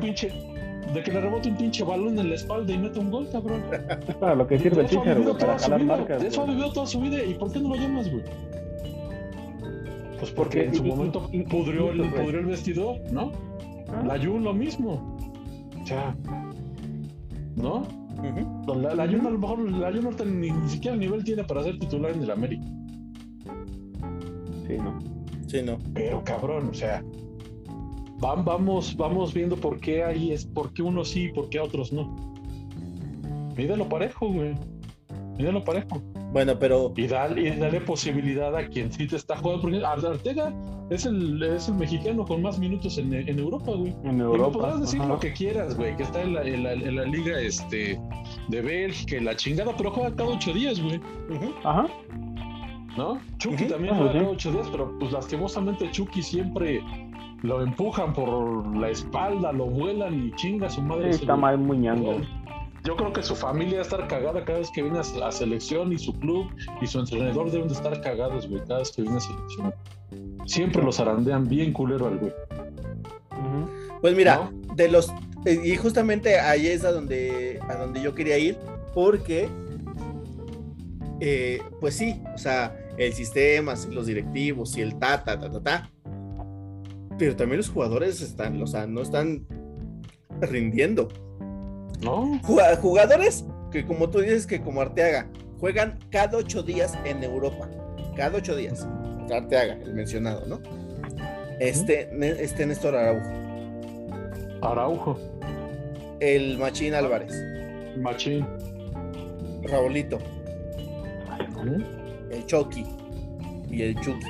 de que le rebote un pinche balón en la espalda y mete un gol, cabrón. Es para lo que sirve el ha Chicharo, güey, para jalar vida, marcas. de eso ha vivido toda su vida. ¿Y por qué no lo llamas, güey? Pues porque en su y- momento y- y- pudrió, el, pudrió el vestidor, ¿no? Ah, La Jun lo mismo. O sea, ¿no? Ujú. La, la Jun a lo mejor, la Jun ahorita ni, ni siquiera el nivel tiene para ser titular en el América. Sí, no. Sí, no. Pero cabrón, o sea, vam- vamos, vamos viendo por qué ahí es, por qué unos sí y por qué otros no. Mídelo parejo, güey. Mídelo parejo. Bueno, pero Y dale, y dale posibilidad a quien sí te está jugando. Porque Ar- Arteaga es el, es el mexicano con más minutos en, en Europa, güey. En Y me Europa. podrás decir ajá. lo que quieras, güey, que está en la, en la, en la liga este, de Bélgica y la chingada, pero juega cada ocho días, güey. Ajá. ¿No? Chucky también Ah, juega sí. cada ocho días, pero pues lastimosamente Chucky siempre lo empujan por la espalda, lo vuelan y chinga a su madre. Sí, está güey. mal muy ñango. Yo creo que su familia va a estar cagada cada vez que viene a la selección y su club y su entrenador deben de estar cagados, güey, cada vez que viene a selección. Siempre los arandean bien culero al güey. Pues mira, de los eh, y justamente ahí es a donde a donde yo quería ir porque eh, pues sí, o sea, el sistema, sí, los directivos y el ta ta ta ta ta. Pero también los jugadores están, o sea, no están rindiendo. ¿No? Juga- Jugadores que como tú dices que como Arteaga juegan cada ocho días en Europa. Cada ocho días. Arteaga, el mencionado, ¿no? Este, este Néstor Araujo, Araujo, el Machín Álvarez, Machín. Raulito, ¿Mm? El Chucky y el Chucky.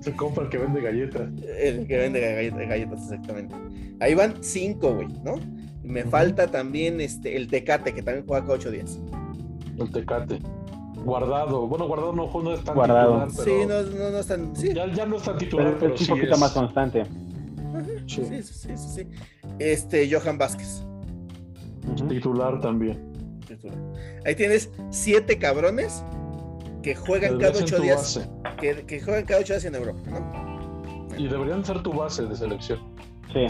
Se compra el que vende galletas. El que vende galletas, galletas, exactamente. Ahí van cinco, güey, ¿no? Me falta también este, el Tecate, que también juega cada ocho días. El Tecate. Guardado. Bueno, guardado no, no es tan Guardado. titular, Sí, no, no, no están. Sí, ya, ya no es tan titular, Pero pero, es un sí poquito es. más constante. Sí. sí, sí, sí, sí, sí. Este, Johan Vázquez. Titular también. Ahí tienes siete cabrones que juegan cada ocho días. Que, que juegan cada ocho días en Europa, ¿no? Y deberían ser tu base de selección. Sí.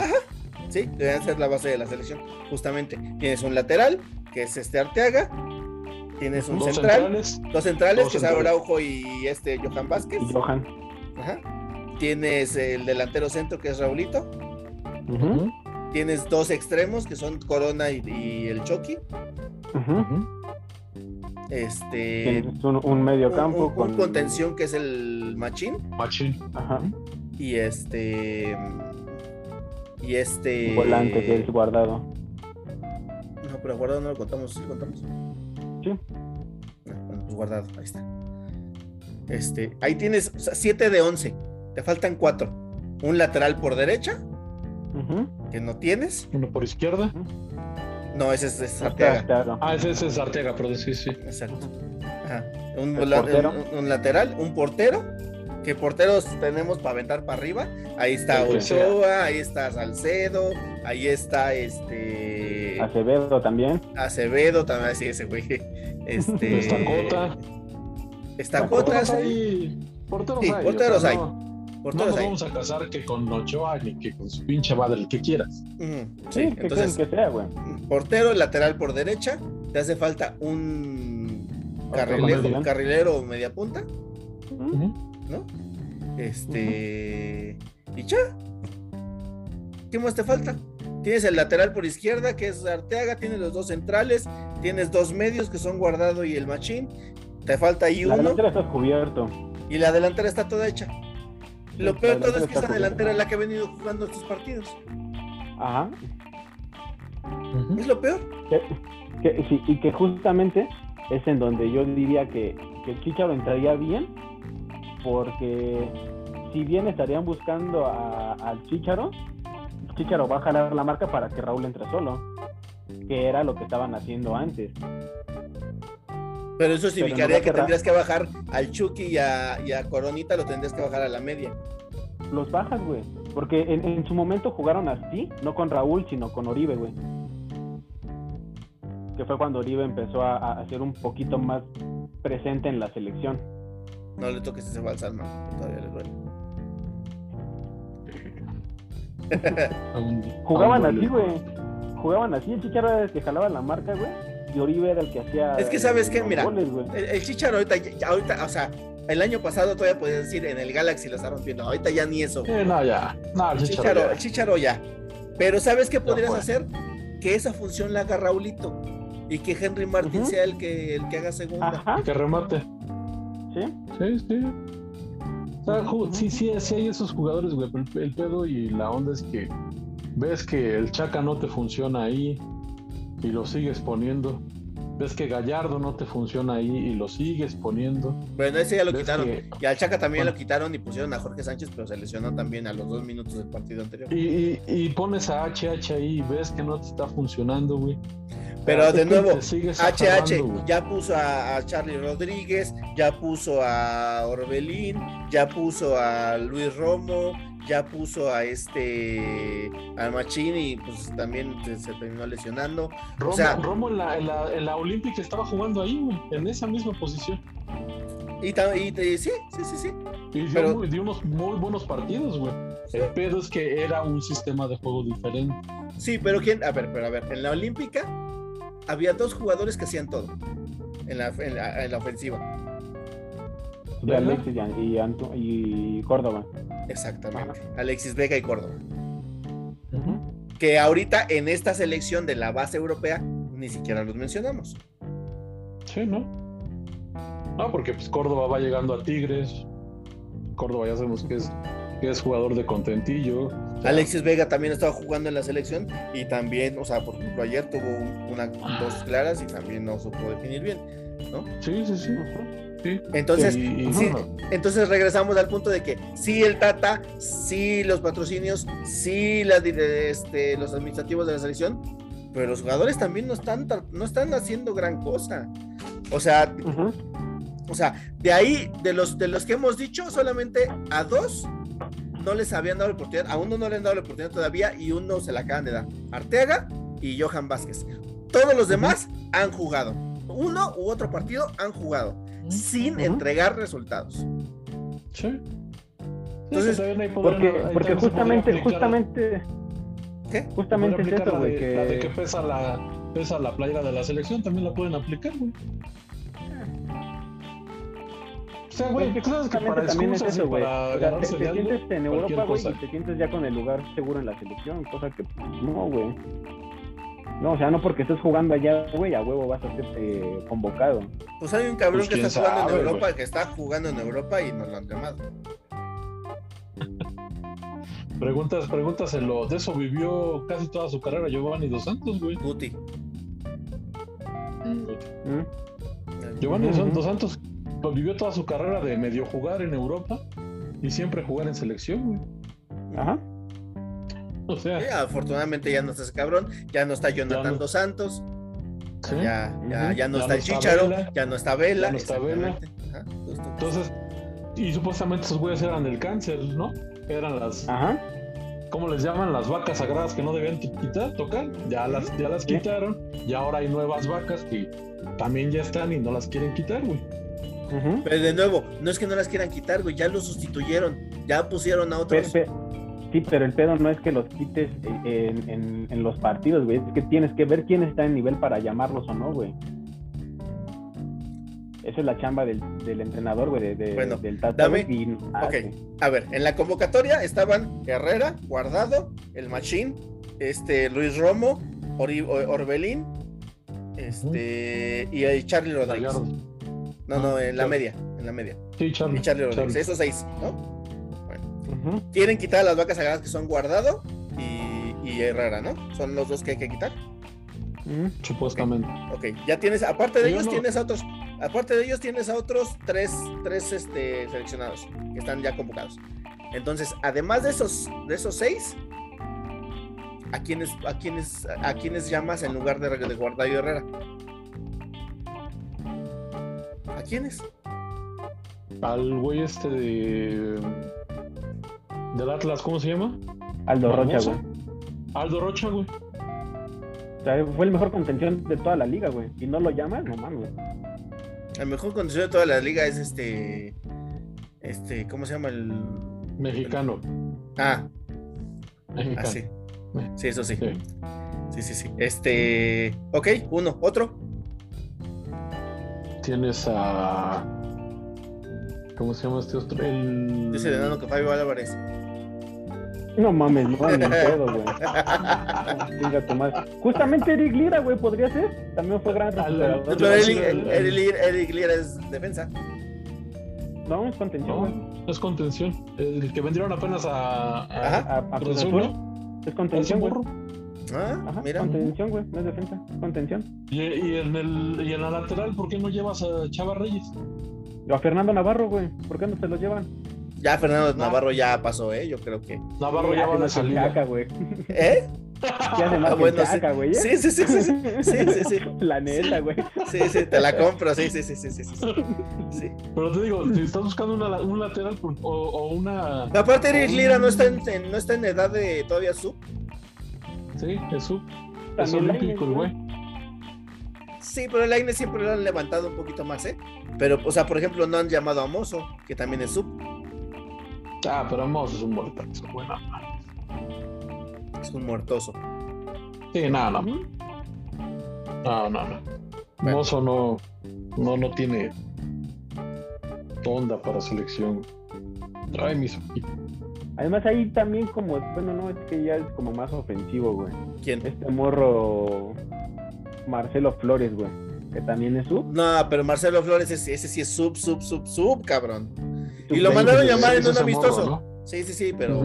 Sí, deberían ser la base de la selección. Justamente. Tienes un lateral, que es este Arteaga. Tienes un Dos central, centrales. dos centrales, dos que es centrales. Araujo y este Johan Vázquez. Y Johan. Ajá. Tienes el delantero centro, que es Raulito. Ujú, Tienes dos extremos, que son Corona y, y el Chucky. Este. Tienes un, un medio campo un- un con contención, que es el Machín. Machín. Ajá. Y este. Y este. Volante que es guardado. No, pero guardado no lo contamos. ¿Sí lo contamos? Sí. No, bueno, pues guardado, ahí está. Este, ahí tienes 7 de 11. Te faltan 4. Un lateral por derecha, que no tienes. Uno por izquierda. No, ese es, es Arteaga. Ah, ese, ese es Arteaga, pero sí, sí. Exacto. Ajá. Un, un- un lateral, un portero. Que porteros tenemos para aventar para arriba. Ahí está. Ochoa, ahí está Salcedo, ahí está este. Acevedo también. Acevedo, también así ese güey. Este. Está Cota. Está Cota, Cota, Porteros sí. hay. Porteros Sí, hay. porteros o sea, hay. No, no nos ahí. vamos a casar que con Ochoa ni que con su pinche madre, el que quieras. Sí, Sí, que, entonces, que sea, güey. portero, lateral por derecha. Te hace falta un carrilero, carrilero o media punta. ¿no? Este. Y ya. ¿Qué más te falta? Tienes el lateral por izquierda, que es Arteaga, tienes los dos centrales, tienes dos medios que son Guardado y el Machín. Te falta ahí La uno delantera está cubierto. y la delantera está toda hecha. Lo peor de todo es que esta delantera es la que ha venido jugando estos partidos. Ajá. Es lo peor. Que- que- sí, y que justamente es en donde yo diría que, que Chicharo entraría bien, porque si bien estarían buscando a- al Chicharo, Chicharo va a jalar la marca para que Raúl entre solo, que era lo que estaban haciendo antes. Pero eso Pero significaría no que tendrías que bajar al Chucky y a, y a Coronita, lo tendrías que bajar a la media. Los bajas, güey, porque en, en su momento jugaron así, no con Raúl, sino con Oribe, güey. Que fue cuando Oribe empezó a, a ser un poquito más presente en la selección. No le toques ese balsam, man, Todavía le duele. Jugaban así, güey. Jugaban así, el el que jalaba la marca, güey. Y Oribe era el que hacía. Es que sabes los mira, goles, el, el Chicharo ahorita, ya- ahorita, o sea, el año pasado todavía podías decir en el Galaxy lo está rompiendo, ahorita ya ni eso. Eh, no, ya. No, el Chicharo Chicharo, ya. el Chicharo ya. Pero ¿sabes qué podrías hacer? Que esa función la haga Raulito y que Henry Martin sea el que, el que haga segunda. Ajá, Que remate. sí. Sí, sí. O sea, ju- sí, sí, sí hay esos jugadores, güey. pero El, el pedo y la onda es que ves que el Chaca no te funciona ahí y lo sigues poniendo. Ves que Gallardo no te funciona ahí y lo sigues poniendo. Bueno, ese ya lo quitaron. que- Y al Chaca también Bueno. lo quitaron y pusieron a Jorge Sánchez, pero se lesionó también a los dos minutos del partido anterior. Y, y- y pones a HH ahí y ves que no te está funcionando, güey. Pero de nuevo, HH ya puso a, a Charlie Rodríguez, ya puso a Orbelín, ya puso a Luis Romo, ya puso a este al Machín y pues también se, se terminó lesionando. Romo, sea- Romo en la, en la, en la Olímpica estaba jugando ahí, güey, en esa misma posición. Y, y te- sí, sí, sí, sí. Y dio, Pero- muy- dio unos muy buenos partidos, güey. El pedo es que era un sistema de juego diferente. Sí, pero quién, a ver, pero a ver, en la Olímpica había dos jugadores que hacían todo en la, en la, en la ofensiva. De Alexis y, y, Anto- y Córdoba. Exactamente. Alexis Vega y Córdoba. Que ahorita en esta selección de la base europea ni siquiera los mencionamos. Sí, ¿no? No, porque pues Córdoba va llegando a Tigres. Córdoba ya sabemos que es, que es jugador de contentillo. Alexis Vega también estaba jugando en la selección y también, o sea, por ejemplo, ayer tuvo un- una, dos claras y también no supo definir bien, ¿no? Sí, sí, sí. Sí. Entonces, sí, entonces regresamos al punto de que sí el Tata, sí los patrocinios, sí la este, los administrativos de la selección, pero los jugadores también no están, no están haciendo gran cosa. O sea, o sea, de ahí, de los, de los que hemos dicho, solamente a dos no les habían dado la oportunidad, a uno no le han dado la oportunidad todavía y uno se la acaban de dar. Arteaga y Johan Vázquez. Todos los demás han jugado. Uno u otro partido han jugado sin entregar resultados. Sí. Entonces, Sí, podrían- Porque, porque justamente, aplicar- justamente, ¿Qué? justamente es eso, güey, de, que... la de que pesa la, pesa la playera de la selección, también la pueden aplicar, güey. O sea, güey, Pues que ¿sabes que justamente para también es eso, güey. para O sea, te, sientes en Europa, güey, y te sientes ya con el lugar seguro en la selección, cosa que pues, no, güey. No, o sea, no porque estés jugando allá, güey, a huevo vas a ser eh, convocado. Pues hay un cabrón Pues, que está jugando en sabe, Europa, güey. que está jugando en Europa y no lo han llamado. Preguntas, pregúntaselo. De eso vivió casi toda su carrera Giovanni Dos Santos, güey. Guti. ¿Mm? Giovanni Ujú, ujú. Dos Santos vivió toda su carrera de medio jugar en Europa y siempre jugar en selección, güey. Ajá. O sea, Sí, afortunadamente ya no está ese cabrón, ya no está Jonathan no. Dos Santos, ¿sí? ya, ya, ya no Ya está no el Chicharo, Vela. ya no está Vela. Ya no está Vela. Ajá, justo. Entonces, y supuestamente esos güeyes eran del cáncer, ¿no? Eran las, Ajá. ¿cómo les llaman? Las vacas sagradas que no debían quitar, tocar. Ya las, ya las quitaron y ahora hay nuevas vacas que también ya están y no las quieren quitar, güey. Pero de nuevo, no es que no las quieran quitar, güey, ya lo sustituyeron, ya pusieron a Pe- otros. pe- sí, pero el pedo no es que los quites en, en- en los partidos, güey. Es que tienes que ver quién está en nivel para llamarlos o no, güey. Esa es la chamba del, del entrenador, güey, de, de- Bueno, del Tata. dame- y- ah, Ok, sí. a ver, en la convocatoria estaban Herrera, Guardado, el Machín, este Luis Romo, Ori- Orbelín, este y el Charlie Rodríguez. No, no, en la media, en la media. Sí, Charlie. Y Charlie Rodríguez, Charlie. esos seis, ¿no? Quieren quitar a las vacas sagradas que son Guardado y, y Herrera, ¿no? Son los dos que hay que quitar. Ujú. Supuestamente. Ok, ya tienes, aparte de Yo ellos no- tienes a otros, aparte de ellos tienes a otros tres, tres este, seleccionados que están ya convocados. Entonces, además de esos, de esos seis, ¿a quiénes, a quiénes, a quiénes llamas en lugar de, de Guardado y Herrera? ¿A quiénes? Al güey este de. Del Atlas, ¿cómo se llama? Aldo Rocha, güey. Aldo Rocha, güey. O sea, fue el mejor contención de toda la liga, güey. Y no lo llamas, no mames. El mejor condición de toda la liga es este, este, ¿cómo se llama el? Mexicano. Ah, Mexicano. Así. Sí, eso sí. Sí. Sí, sí, sí. Este. Ok, uno. ¿Otro? Tienes a. ¿Cómo se llama este otro? El. Dice de nano que Fabio Álvarez. No mames, no mames todo, güey. Chinga tu madre. Justamente Eric Lira, güey, podría ser. También fue gran recuperador. Pero Eric, el- Eric Lira- Eric Lira es defensa. No, es contención, güey. No, es contención. El que vendieron apenas a. a- Cruz Azul. ¿no? Es contención, güey. Ah, Ajá, mira. contención, güey. No es defensa, es contención. Y, y en el, y en la lateral, ¿por qué no llevas a Chava Reyes? O a Fernando Navarro, güey. ¿Por qué no se lo llevan? Ya Fernando Navarro ya pasó, ¿eh? Yo creo que. Navarro ya va salida. Chaca, güey. ¿Eh? ¿Qué hace más Ah, bueno, sí. Güey? ¿eh? Sí, sí, sí, sí, sí. Sí, sí, sí. La neta, güey. Sí, sí, te la compro. Sí, sí, sí, sí, sí. sí. Sí. Pero te digo, si estás buscando una, un lateral o, o una. Aparte, Eric Lira no está en, en- no está en edad de todavía sub. Sí, es sub. Es olímpico güey. Sí, pero el Aine siempre lo han levantado un poquito más, ¿eh? Pero, o sea, por ejemplo, no han llamado a Mozo, que también es sub. Ah, pero Moss es un mortazo, güey. No, Es un muertoso. Sí, no, no. No, no, no. Bueno. Mozo no, no, no tiene onda para selección. Ay, mis Además ahí también como, bueno, no, es que ya es como más ofensivo, güey. ¿Quién? Este morro Marcelo Flores, güey, que también es sub. No, pero Marcelo Flores, ese, ese sí es sub, sub, sub, sub, cabrón. Y lo Sub-20, mandaron llamar en un amistoso. morro, Sí, sí, sí, pero.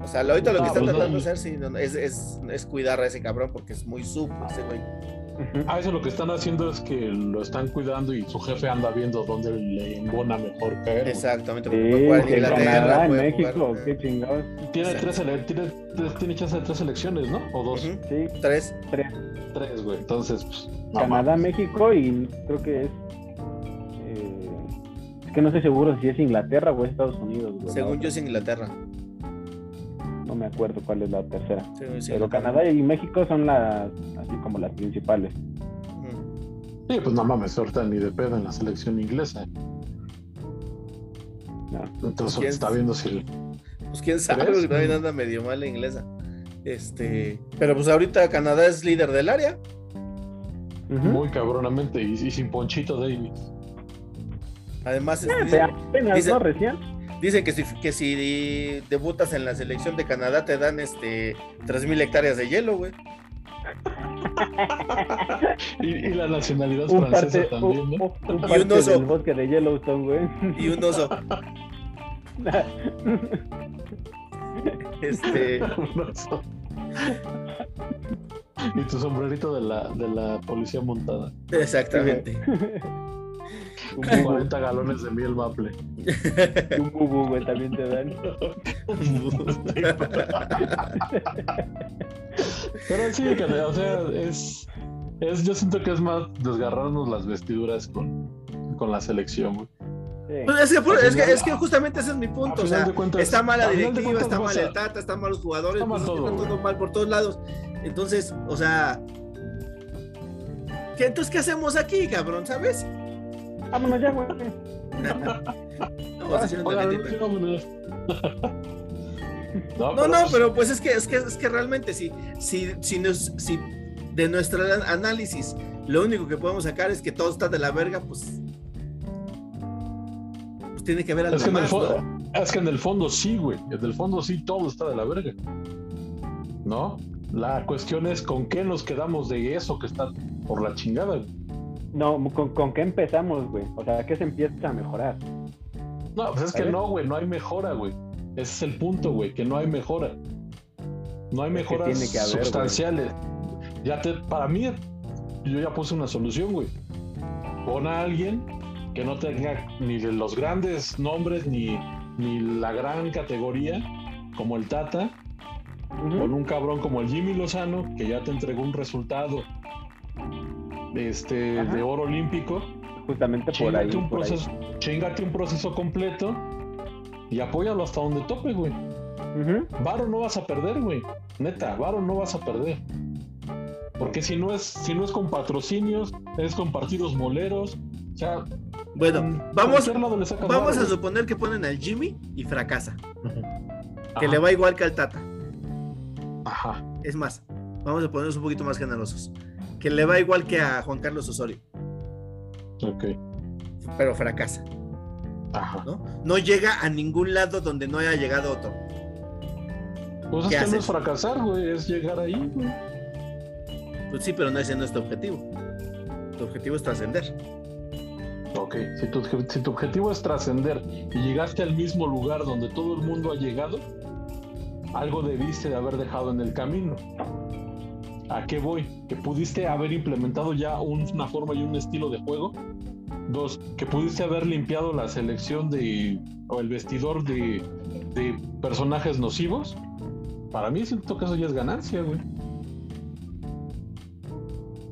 O sea, lo- ahorita lo que Ah, están pues tratando de hacer sí, no, es, es, es cuidar a ese cabrón porque es muy sub ese güey. Ujú. Ah, eso lo que están haciendo es que lo están cuidando y su jefe anda viendo dónde le embona mejor caer. Exactamente. Sí, en que en Inglaterra, México, jugar- qué chingados. Tiene, tres, tiene, tres- tiene chance de tres elecciones, ¿no? O dos. Ujú, Sí, Tres. tres. Tres, güey. Entonces, pues, no Canadá. México y creo que es... eh, es que no estoy seguro si es Inglaterra o es Estados Unidos, güey. Según yo es Inglaterra. No me acuerdo cuál es la tercera. Pero. Canadá y México son las, así como las principales. Ujú. Sí, pues no mames, ahorita ni de pedo en la selección inglesa. No. Entonces ¿Quién? está viendo si el- Pues quién sabe, porque también anda medio mal la inglesa. Este, pero pues ahorita Canadá es líder del área. Muy cabronamente y, y sin Ponchito Davis. Además, Pero dicen, apenas, dice- ¿no? Recién. Dicen que si, que si debutas en la selección de Canadá te dan este 3000 hectáreas de hielo, güey. Y, y la nacionalidad Un francesa parte, también, un, ¿no? un- un Y un oso. del bosque de Yellowstone, güey. Y un oso. Este, No sé. y tu sombrerito de la, de la policía montada. exactamente. Un bubu, 40 galones de miel maple. y un bubu, güey, también te dan. Pero sí, que, o sea, es, es. Yo siento que es más desgarrarnos las vestiduras con, con la selección, güey. Sí. Pues es, que, es, que, final- es que justamente ese es mi punto. O sea, cuentas- está mala directiva, cuentas está mal el Tata, están mal los jugadores, Está mal pues, todo, está todo mal por todos lados. Entonces, o sea, ¿qué, entonces, ¿qué hacemos aquí, cabrón? ¿Sabes? Vámonos ya, güey. Vamos a hacer una Oigan, gatita. sí, vámonos. No, No, no, pues, pero pues es que es que es que realmente si si si nos si de nuestro an- análisis lo único que podemos sacar es que todo está de la verga, pues pues tiene que haber algo Es que, en el más, fondo, ¿no? es que en el fondo sí, güey. En el fondo sí todo está de la verga. ¿No? La cuestión es con qué nos quedamos de eso que está por la chingada. güey. No, ¿con, ¿con qué empezamos, güey? O sea, ¿qué se empieza a mejorar? No, pues es que no, güey, no hay mejora, güey. Ese es el punto, güey, que no hay mejora. No hay Es que mejoras tiene que haber, güey. sustanciales. Ya te, para mí, yo ya puse una solución, güey. Pon a alguien que no tenga ni de los grandes nombres ni, ni la gran categoría, como el Tata, Ujú. con un cabrón como el Jimmy Lozano, que ya te entregó un resultado este, Ajá. de oro olímpico. Justamente por ahí. Un, por ahí. proceso, chingate un proceso completo y apóyalo hasta donde tope, güey. Ujú. Varo no vas a perder, güey. Neta, Varo no vas a perder. Porque si no es, si no es con patrocinios, es con partidos moleros. O sea, Bueno, en vamos vamos a suponer que ponen al Jimmy y fracasa, que Ajá. le va igual que al Tata. Ajá. Es más, vamos a ponernos un poquito más generosos. Que le va igual que a Juan Carlos Osorio, Ok. pero fracasa, Ajá. ¿no? No llega a ningún lado donde no haya llegado otro. Pues es ¿Qué que no es fracasar, güey, es llegar ahí, güey. Pues sí, pero no ese no es tu objetivo. Tu objetivo es trascender. Ok, si tu, si tu objetivo es trascender y llegaste al mismo lugar donde todo el mundo ha llegado, algo debiste de haber dejado en el camino. ¿A qué voy? Que pudiste haber implementado ya un- una forma y un estilo de juego. Dos, que pudiste haber limpiado la selección de o el vestidor de, de personajes nocivos. Para mí siento que eso ya es ganancia, güey.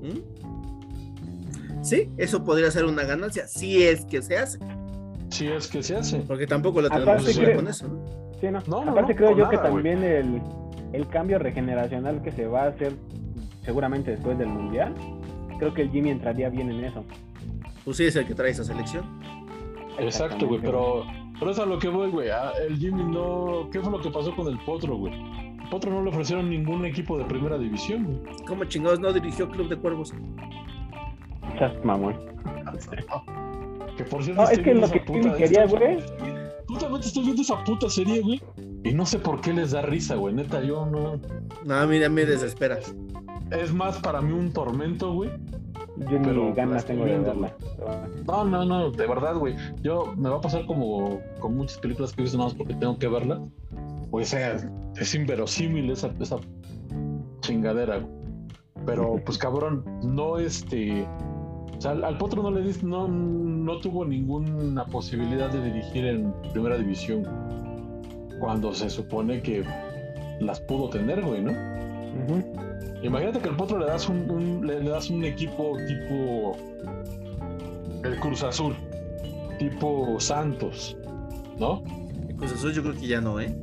¿Mm? Sí, eso podría ser una ganancia, si es que se hace, Si es que se hace. porque tampoco la tenemos que creo- con eso, ¿no? Sí, no. No, Aparte no, creo yo que nada, también el, el cambio regeneracional que se va a hacer seguramente después del Mundial, creo que el Jimmy entraría bien en eso. Pues sí es el que trae esa selección. Exacto, güey, pero, pero es a lo que voy, güey. El Jimmy no. ¿Qué fue lo que pasó con el Potro, güey? El Potro no le ofrecieron ningún equipo de primera división, güey. ¿Cómo chingados no dirigió Club de Cuervos? Chas, mamón. Que por cierto, No, es que lo que Jimmy quería, güey, Justamente estoy viendo esa puta serie, güey. Y no sé por qué les da risa, güey. Neta, yo no. No, mira, me desespera. Es más para mí un tormento, güey. yo ni Pero ganas tengo de verla. No, no, no, de verdad, güey. Yo me va a pasar como con muchas películas que he visto nada más porque tengo que verlas. O sea, es inverosímil esa, esa chingadera, güey. Pero, pues cabrón, no este. O sea, al, Potro no le dis- no, no tuvo ninguna posibilidad de dirigir en primera división. Cuando se supone que las pudo tener, güey, ¿no? Ujú. Imagínate que al Potro le das un, un- le, le das un equipo tipo el Cruz Azul, tipo Santos, ¿no? El Cruz Azul yo creo que ya no, ¿eh?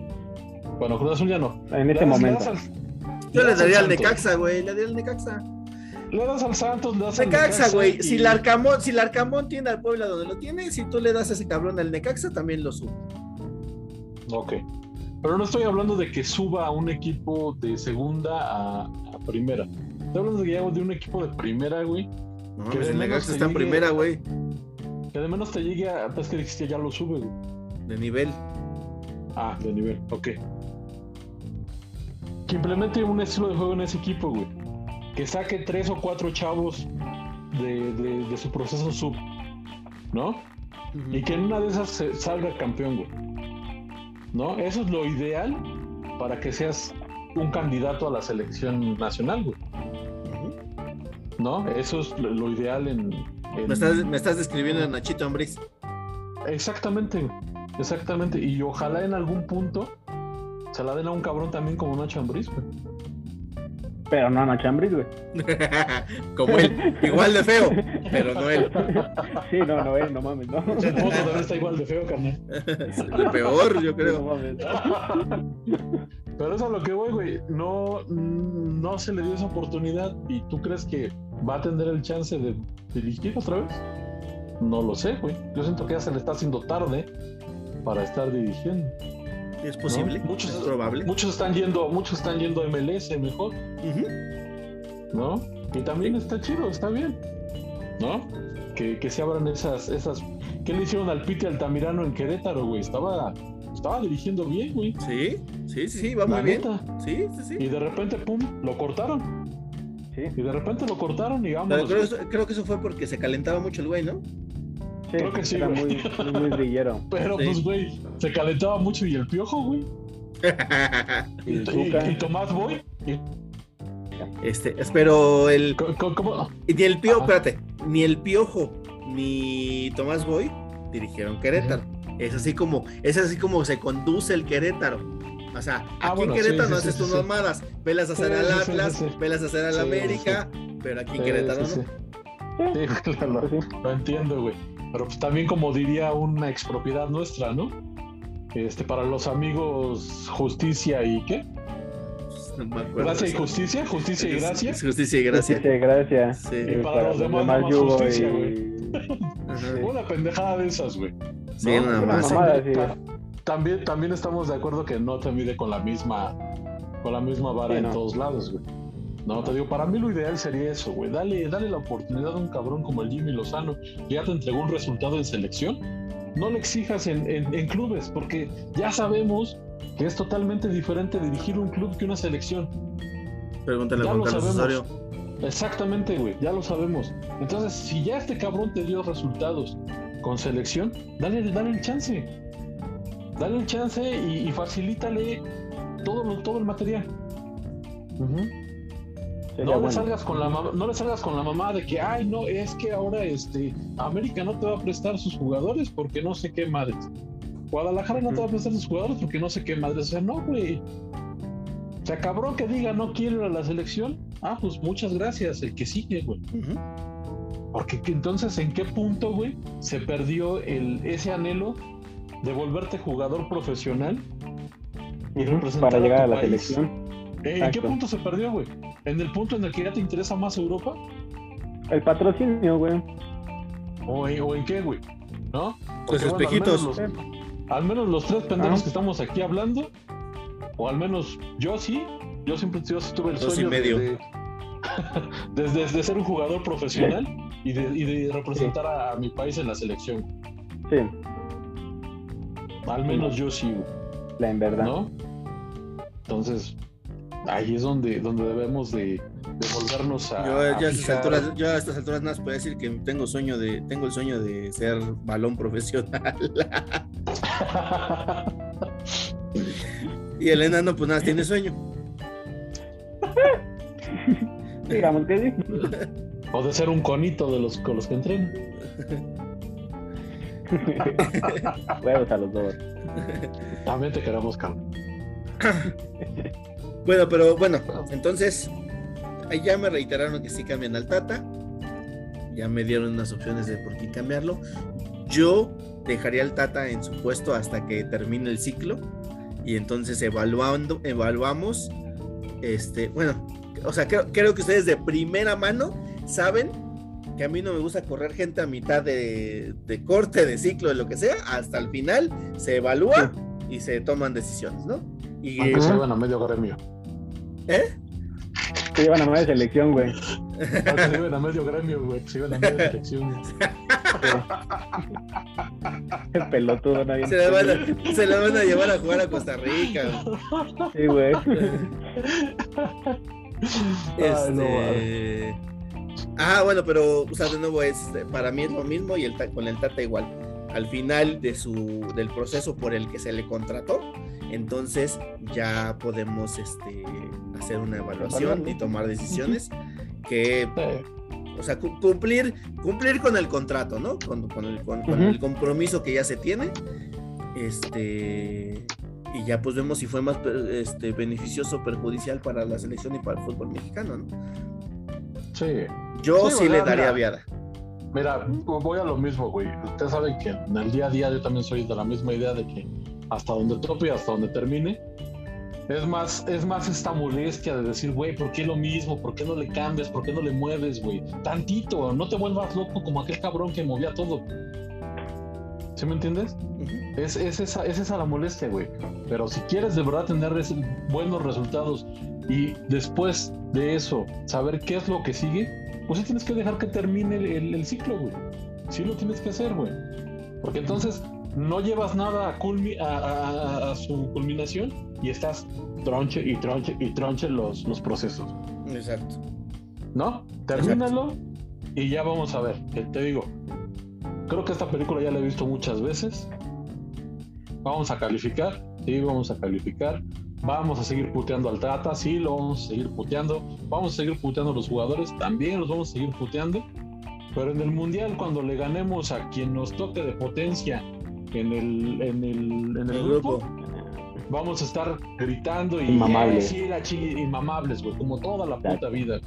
Bueno, Cruz Azul ya no. En este momento. al- Yo le daría al Santos. Necaxa, güey. Le daría al Necaxa. Le das al Santos, le das al Necaxa, güey. y- Si el Arcamón, si el Arcamón tiene al Puebla donde lo tiene, si tú le das a ese cabrón al Necaxa, también lo sube. Ok. Pero no estoy hablando de que suba a un equipo de segunda a primera. Estoy hablando de, ya de un equipo de primera, güey. No, Que pues de el Necaxa está en primera, güey. Que de menos te llegue a. Es que dijiste ya lo sube, güey. De nivel. Ah, de nivel, ok. Que implemente un estilo de juego en ese equipo, güey. Que saque tres o cuatro chavos de, de- de su proceso sub, ¿no? Y que en una de esas se- salga campeón, güey. ¿No? Eso es lo ideal para que seas un candidato a la selección nacional, güey. ¿No? Eso es lo, lo ideal en. en- Me estás, me estás describiendo a Nachito Ambriz. Exactamente, exactamente. Y ojalá en algún punto se la den a un cabrón también como Nacho Ambriz, güey. Pero no, no Chambris, güey. Como él. Igual de feo, pero no él. Sí, no, no, él, no mames, no. El foto también está igual de feo, carnal. El peor, yo No creo. mames. Pero eso es a lo que voy, güey. No, no se le dio esa oportunidad y tú crees que va a tener el chance de dirigir otra vez. No lo sé, güey. Yo siento que ya se le está haciendo tarde para estar dirigiendo. Es posible, ¿no? Muchos, es probable. Muchos están yendo, muchos están yendo a MLS mejor. ¿no? Y también está chido, está bien, ¿no? Que, que se abran esas, esas. ¿Qué le hicieron al Piti Altamirano en Querétaro, güey? Estaba, estaba dirigiendo bien, güey. Sí, sí, sí, sí, va muy bien. Sí, sí, sí. Y de repente, pum, lo cortaron. Sí, Y de repente lo cortaron y Pero vámonos. creo, creo que eso fue porque se calentaba mucho el güey, ¿no? sí, Creo que sí, era güey. muy, muy, brillero. Pero Sí. pues, güey, se calentaba mucho y el piojo, güey. Y Tomás Boy. Y, este, pero el. co- ¿cómo? Ni el piojo, espérate, ni el piojo ni Tomás Boy dirigieron Querétaro. Es así como, es así como se conduce el Querétaro. O sea, aquí Ah, bueno, en Querétaro sí, no sí, haces sí, tus sí. mamadas, velas a hacer Sí, al Atlas, sí, sí. velas a hacer al Sí, América, pero aquí en Sí, Querétaro sí, no. sí. Claro, Pues lo entiendo, güey. Pero pues también como diría una expropiedad nuestra, ¿no? Este, para los amigos justicia y qué? No me acuerdo Gracia y justicia, justicia y gracia. Justicia y gracia. Sí. Y para los demás, nada yugo justicia, y- Ajá. Una pendejada de esas, güey. Sí, nada Una más. mamada, sí. Ta- También, también estamos de acuerdo que no te mide con la misma con la misma vara Sí, en no. todos lados, güey. No, te digo, para mí lo ideal sería eso, güey. Dale, dale la oportunidad a un cabrón como el Jimmy Lozano, que ya te entregó un resultado en selección. No le exijas en, en- en clubes, porque ya sabemos que es totalmente diferente dirigir un club que una selección. Pregúntale a Ya Juan lo Carlos sabemos. Osorio. Exactamente, güey, ya lo sabemos. Entonces, si ya este cabrón te dio resultados con selección, dale, dale el chance. Dale el chance y, y facilítale todo, lo- todo el material. No le, bueno. salgas con la mamá, no le salgas con la mamá de que, ay, no, es que ahora este, América no te va a prestar sus jugadores porque no sé qué madres. Guadalajara no te va a prestar sus jugadores porque no sé qué madres. O sea, no, güey. O sea, cabrón que diga no quiero ir a la selección. Ah, pues muchas gracias, el que sigue, güey. Porque que entonces, ¿en qué punto, güey, se perdió el, ese anhelo de volverte jugador profesional y representar Para llegar tu a la país? selección. ¿En qué punto se perdió, güey? ¿En el punto en el que ya te interesa más Europa? El patrocinio, güey. ¿O en, o en qué, güey? ¿No? Pues Porque, bueno, espejitos. Al menos, los, al menos los tres pendejos Ah. que estamos aquí hablando, o al menos yo sí, yo siempre yo sí tuve el Dos y sueño de- medio. de- desde, desde ser un jugador profesional y de, y de representar a, a mi país en la selección. Sí, Al menos yo sí, güey. la en verdad. ¿no? Entonces, ahí es donde, donde debemos de, de volvernos a. Yo, a ya a, estas alturas, yo a estas alturas nada más puedo decir que tengo sueño de, tengo el sueño de ser balón profesional. y el enano pues nada, tiene sueño. Digamos que sí. o de ser un conito de los con los que entrenan. Huevos a los dos. También te queremos, cabrón. Bueno, pero bueno, entonces ahí ya me reiteraron que sí cambian al Tata. Ya me dieron unas opciones de por qué cambiarlo. Yo dejaría al Tata en su puesto hasta que termine el ciclo. Y entonces evaluando, evaluamos. Este, bueno, o sea, creo, creo que ustedes de primera mano saben que a mí no me gusta correr gente a mitad de, de corte, de ciclo, de lo que sea, hasta el final se evalúa y se toman decisiones, ¿no? Y, Aunque van a medio gremio. ¿Eh? Se llevan a nueva selección, güey. Aunque se iban a medio gremio, güey. Se iban a medio selección. güey. El pelotudo, nadie. Se la, van a, se la van a llevar a jugar a Costa Rica. Sí, güey. Ay, no, Este... Ah, bueno, pero o sea, de nuevo es para mí es lo mismo y el con el Tata igual. Al final de su del proceso por el que se le contrató, entonces ya podemos este hacer una evaluación y tomar decisiones que o sea, cu- cumplir, cumplir con el contrato, ¿no? Con, con el, con- el compromiso que ya se tiene. Este. Y ya pues vemos si fue más este, beneficioso o perjudicial para la selección y para el fútbol mexicano, ¿no? sí. Yo Sí, sí, le daría Mira. viada. Mira, voy a lo mismo, güey. Ustedes saben que en el día a día yo también soy de la misma idea de que hasta donde tope y hasta donde termine. Es más, es más esta molestia de decir, güey, ¿por qué lo mismo? ¿Por qué no le cambias? ¿Por qué no le mueves, güey? Tantito, no te vuelvas loco como aquel cabrón que movía todo. ¿Sí me entiendes? Es, es esa, es esa la molestia, güey. Pero si quieres de verdad tener res- buenos resultados y después de eso saber qué es lo que sigue, pues sí tienes que dejar que termine el, el- el ciclo, güey. Sí lo tienes que hacer, güey. Porque entonces no llevas nada a, culmi- a, a- a- a su culminación y estás tronche y tronche y tronche los, los procesos. Exacto. ¿No? Termínalo y ya vamos a ver. Que te digo, creo que esta película ya la he visto muchas veces. Vamos a calificar, sí, vamos a calificar. Vamos a seguir puteando al Tata, sí, lo vamos a seguir puteando. Vamos a seguir puteando a los jugadores, también los vamos a seguir puteando. Pero en el Mundial, cuando le ganemos a quien nos toque de potencia en el, en el, en el El grupo, grupo. vamos a estar gritando y Inmamables. "Eh, sí, inmamables, güey, como toda la puta Exacto. vida.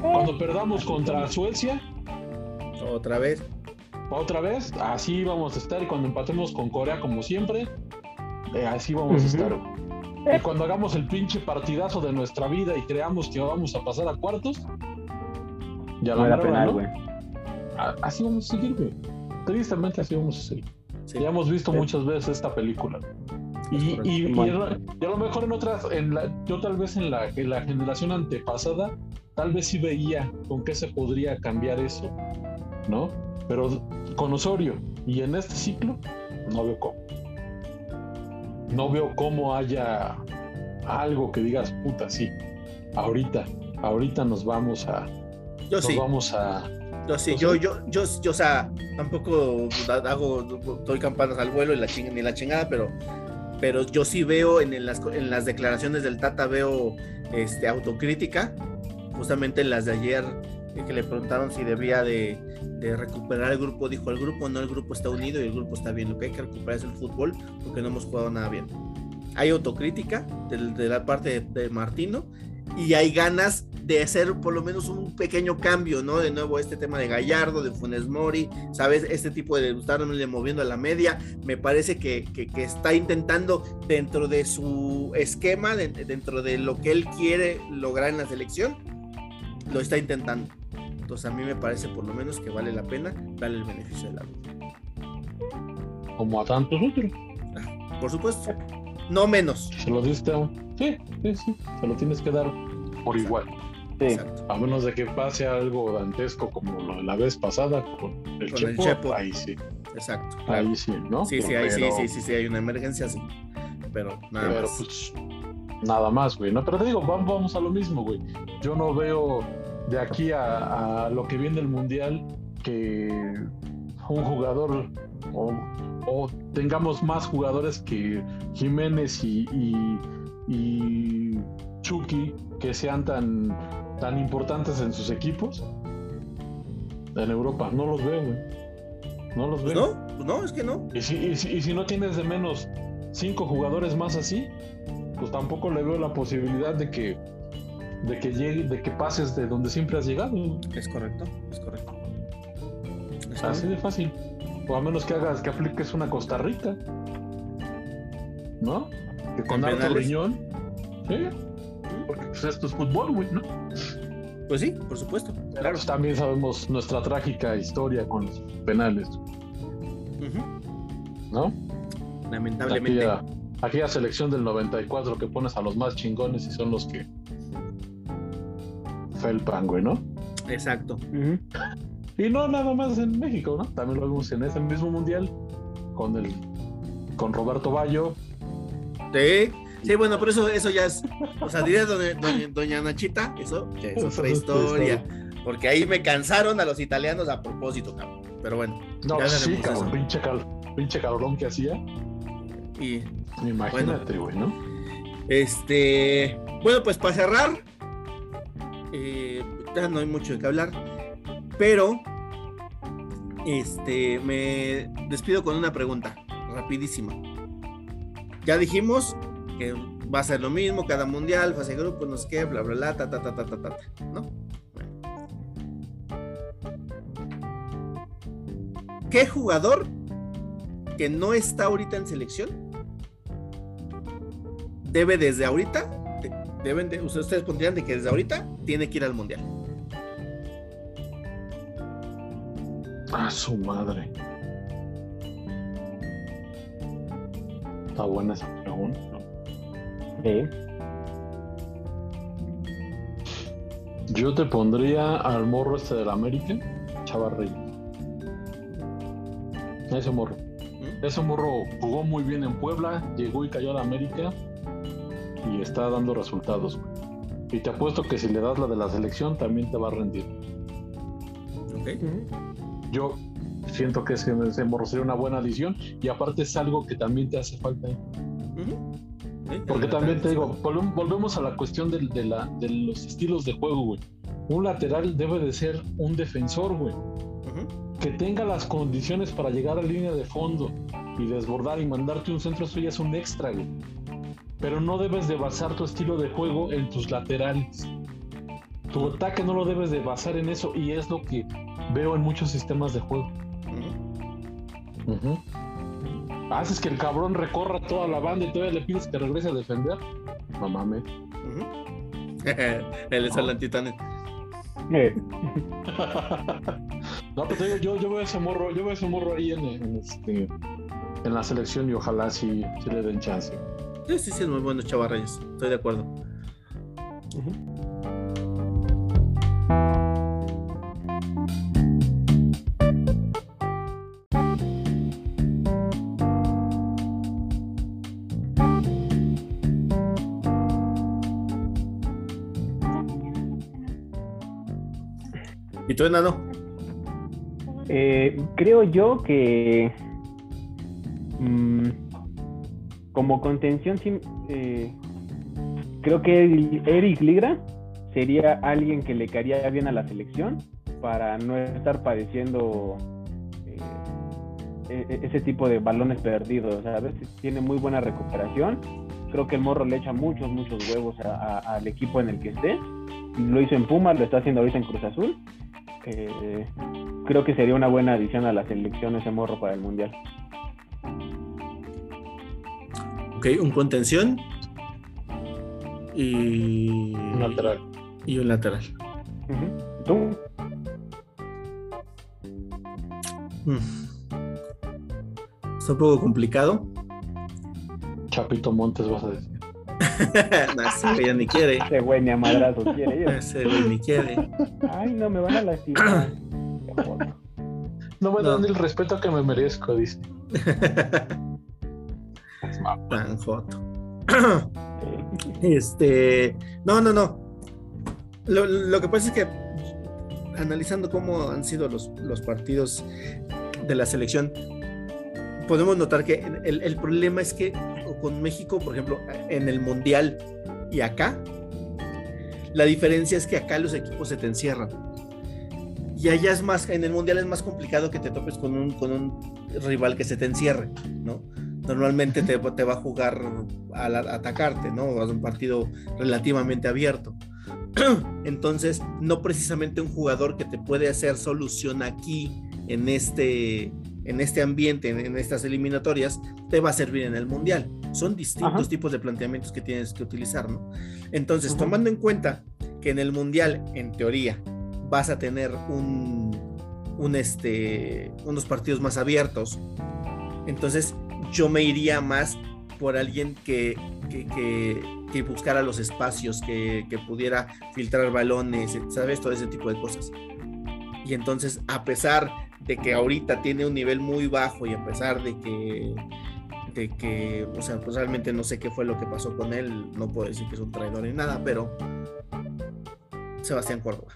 Cuando perdamos contra Suecia, Otra vez. otra vez, así vamos a estar. Y cuando empatemos con Corea, como siempre, eh, así vamos a estar. Y cuando hagamos el pinche partidazo de nuestra vida y creamos que vamos a pasar a cuartos, ya No la penal, ¿no? Así vamos a seguir, güey. Tristemente así vamos a seguir. Sí. Ya hemos visto Sí. muchas veces esta película. Y, y, y, a lo mejor en otras, en la, yo tal vez en la, en la generación antepasada, tal vez sí veía con qué se podría cambiar eso, ¿no? Pero con Osorio y en este ciclo, no veo cómo. No veo cómo haya algo que digas, puta, sí, ahorita, ahorita nos vamos a. Yo nos sí. vamos a. Yo sí, yo, yo, yo, yo, o sea, tampoco hago, doy campanas al vuelo y la ching, ni la chingada, pero, pero yo sí veo en, las, en las declaraciones del Tata, veo este, autocrítica, justamente en las de ayer, que le preguntaron si debía de, de, recuperar el grupo, dijo el grupo, no, el grupo está unido y el grupo está bien, lo que hay que recuperar es el fútbol, porque no hemos jugado nada bien. Hay autocrítica de, de la parte de, de Martino y hay ganas de hacer por lo menos un pequeño cambio, ¿no? De nuevo este tema de Gallardo, de Funes Mori, ¿sabes? Este tipo de estarle moviendo a la media, me parece que, que, que, está intentando dentro de su esquema, de, dentro de lo que él quiere lograr en la selección, lo está intentando. Entonces a mí me parece por lo menos que vale la pena darle el beneficio de la duda. Como a tantos otros. Ah, por supuesto. No menos. Se lo diste a un... Sí, sí, sí. Se lo tienes que dar por igual. Sí. A menos de que pase algo dantesco como la vez pasada con el, con Chepo, el Chepo, ahí sí. Exacto. Claro. Ahí sí, ¿no? Sí, sí, pero, ahí sí, sí, sí, sí, hay una emergencia, sí. Pero nada pero, más. Pues, nada más, güey. No, pero te digo, vamos, vamos a lo mismo, güey. Yo no veo de aquí a, a, lo que viene el mundial que un jugador o, o tengamos más jugadores que Jiménez y, y, y Chucky que sean tan, tan importantes en sus equipos en Europa. No los veo, güey. No los pues veo. No, pues no, es que no. Y si, y, si, y si, no tienes de menos cinco jugadores más así, pues tampoco le veo la posibilidad de que de que llegue, de que pases de donde siempre has llegado. Es correcto, es correcto. Así de fácil. O a menos que hagas, que apliques una Costa Rica. ¿No? Que con harto riñón. ¿Sí? Porque pues, esto es fútbol, güey, ¿no? Pues sí, por supuesto. Claro. Pues también sabemos nuestra trágica historia con los penales. Uh -huh. ¿No? Lamentablemente. Aquella, aquella, selección del 94 que pones a los más chingones y son los que felpan, güey, ¿no? Exacto. Uh -huh. Y no nada más en México, ¿no? También lo vimos en ese mismo mundial con el con Roberto Bayo. Sí, sí, bueno, pero eso, eso ya es, o sea, diría doña, doña, doña Nachita, eso ya es otra historia. Porque ahí me cansaron a los italianos a propósito, cabrón. Pero bueno. No, sí, cabrón, pinche, cal, pinche cabrón que hacía. Y. Imagínate, güey, bueno, ¿no? Este. Bueno, pues para cerrar. Eh, ya no hay mucho de qué hablar. Pero. Este. Me despido con una pregunta. Rapidísima. Ya dijimos que va a ser lo mismo, cada mundial, fase de grupo, no sé qué, bla, bla, bla, ta, ta, ta, ta, ta, ta, ¿no? ¿Qué jugador que no está ahorita en selección debe desde ahorita, deben de, ustedes pondrían de que desde ahorita tiene que ir al mundial? A su madre. Está buena esa pregunta. Sí. Yo te pondría al morro este del América, Chavarri. Ese morro. ¿Mm? Ese morro jugó muy bien en Puebla, llegó y cayó a la América y está dando resultados. Y te apuesto que si le das la de la selección también te va a rendir. Okay. Yo siento que ese, ese morro sería una buena adición y aparte es algo que también te hace falta. ¿eh? Uh -huh. Sí, Porque también te digo, volvemos a la cuestión de, de, la, de los estilos de juego, güey. Un lateral debe de ser un defensor, güey. Uh -huh. Que tenga las condiciones para llegar a línea de fondo y desbordar y mandarte un centro, eso ya es un extra, güey. Pero no debes de basar tu estilo de juego en tus laterales. Tu ataque no lo debes de basar en eso y es lo que veo en muchos sistemas de juego. Uh -huh. Uh. Haces que el cabrón recorra toda la banda y todavía le pides que regrese a defender. No mames. Uh -huh. Él es el antitane. no, pues yo, yo, yo, veo ese morro, yo veo ese morro ahí en, en este en la selección y ojalá sí, sí le den chance. Sí, sí, sí, es muy bueno Chava Reyes. Estoy de acuerdo. ¿Y tú, enano? Eh, creo yo que mm, como contención, sí, eh, creo que Eric Ligra sería alguien que le caería bien a la selección para no estar padeciendo eh, e- ese tipo de balones perdidos. A veces tiene muy buena recuperación. Creo que el morro le echa muchos, muchos huevos a- a- al equipo en el que esté. Lo hizo en Pumas, lo está haciendo ahorita en Cruz Azul. Eh, creo que sería una buena adición a la selección ese morro para el Mundial. Ok, un contención y Un lateral. Y un lateral. ¿Tú? Mm. Está un poco complicado. Chapito Montes vas a decir. no, ese güey ni quiere. Ese güey ni a madrazos quiere. Ese güey ni quiere. Ay, no, me van a lastimar. No me No. dan el respeto que me merezco, dice. Tan joto. Este. No, no, no. Lo, lo que pasa es que analizando cómo han sido los, los partidos de la selección, podemos notar que el, el problema es que con México, por ejemplo, en el Mundial y acá, la diferencia es que acá los equipos se te encierran. Y allá es más, en el Mundial es más complicado que te topes con un, con un rival que se te encierre, ¿no? Normalmente te, te va a jugar a, la- a atacarte, ¿no? Es un partido relativamente abierto. Entonces, no precisamente un jugador que te puede hacer solución aquí, en este, en este ambiente, en, en estas eliminatorias, te va a servir en el Mundial. Son distintos Ajá. tipos de planteamientos que tienes que utilizar, ¿no? Entonces, Ajá. tomando en cuenta que en el Mundial, en teoría, vas a tener un, un este, unos partidos más abiertos, entonces yo me iría más por alguien que, que, que- que buscara los espacios, que, pudiera filtrar balones, ¿sabes? Todo ese tipo de cosas. Y entonces, a pesar de que ahorita tiene un nivel muy bajo y a pesar de que, de que, o sea, pues realmente no sé qué fue lo que pasó con él, no puedo decir que es un traidor ni nada, pero Sebastián Córdoba.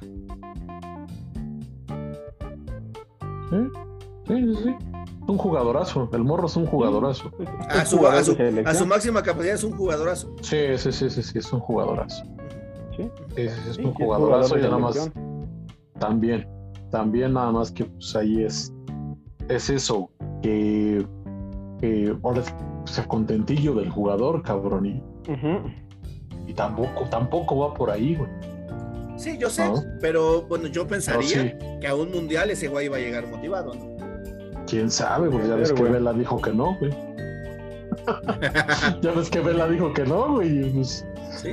Sí, sí, sí. Un jugadorazo. El morro es un jugadorazo. A su, jugador a de su- selección. a su máxima capacidad es un jugadorazo. Sí, sí, sí, sí, sí, es un jugadorazo. Sí, Sí, sí, sí, es sí, un es jugadorazo jugador y nada más también, también nada más que pues ahí es, es eso, que, que ahora es pues, el contentillo del jugador, cabrón, y, tampoco, tampoco va por ahí, güey. Sí, yo sé, No. pero bueno, yo pensaría sí, que a un mundial ese güey iba a llegar motivado, ¿no? Quién sabe, pues ya ves que. Vela dijo que no, güey. Ya ves que Vela dijo que no, güey, pues sí.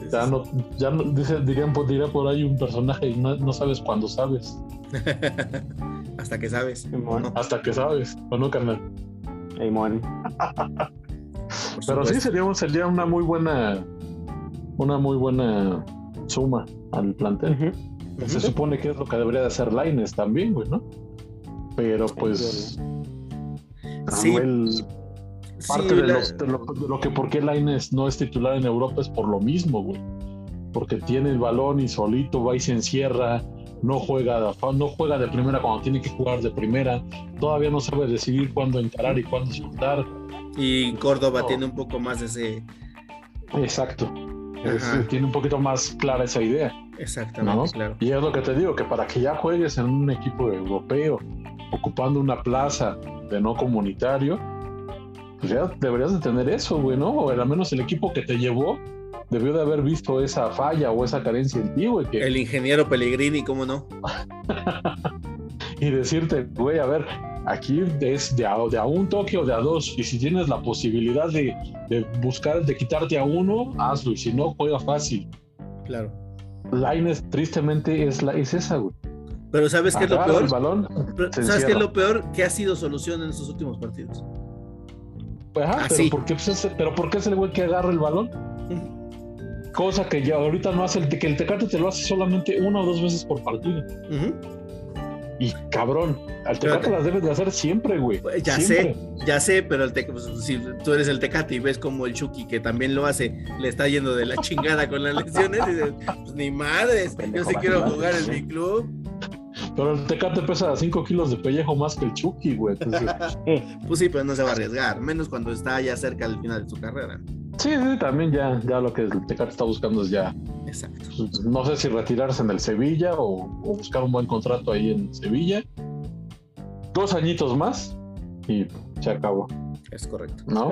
Sí, ya sí, no, ya no, dice, dirían, por- diría por ahí un personaje, y no, no sabes cuándo sabes. Hasta que sabes. Hasta que sabes, ¿o no, carnal? Ey, mon. Por Pero sí sería, sería una muy buena, una muy buena suma al plantel. Se supone que es lo que debería de hacer Laines también, güey, ¿no? Pero pues Sí, Samuel, sí, parte de, la- los- de lo, de lo que por qué Laines no es titular en Europa es por lo mismo, güey. Porque tiene el balón y solito va y se encierra, no juega, no juega de primera cuando tiene que jugar de primera, todavía no sabe decidir cuándo encarar y cuándo soltar. y Córdoba No. tiene un poco más de ese. Exacto. Es- tiene un poquito más clara esa idea. Exactamente, ¿No? claro. Y es lo que te digo, que para que ya juegues en un equipo europeo, ocupando una plaza de no comunitario, pues ya deberías de tener eso, güey, ¿no? O al menos el equipo que te llevó debió de haber visto esa falla o esa carencia en ti, güey, que- El ingeniero Pellegrini, ¿cómo no? y decirte, güey, a ver, aquí es de a, de a un toque o de a dos, y si tienes la posibilidad de, de buscar, de quitarte a uno, hazlo, y si no, juega fácil. Claro. Lines, tristemente, es, la, es esa, güey. Pero ¿sabes qué es lo peor? el balón, ¿Sabes qué es lo peor? Que ha sido solución en estos últimos partidos. Ajá, Ah, pero, sí. ¿por qué, pues, ese- pero ¿por qué es el güey que agarra el balón? Cosa que ya ahorita no hace, el, que el Tecate te lo hace solamente una o dos veces por partido. Ujú. Y cabrón, al Tecate las debes de hacer siempre, güey. Pues, Ya Siempre. sé, ya sé, pero el Tec- pues, si tú eres el Tecate y ves como el Chucky, que también lo hace, le está yendo de la chingada con las lesiones, y dices, pues ni madres, yo sí quiero jugar en mi club. Pero el Tecate pesa 5 kilos de pellejo más que el Chucky, güey. Entonces, Pues sí, pero no se va a arriesgar, menos cuando está ya cerca del final de su carrera. sí, sí, también ya, ya lo que el Tecate está buscando es ya, Exacto. no sé si retirarse en el Sevilla o, o buscar un buen contrato ahí en Sevilla. Dos añitos más y se acabó, Es correcto. ¿no?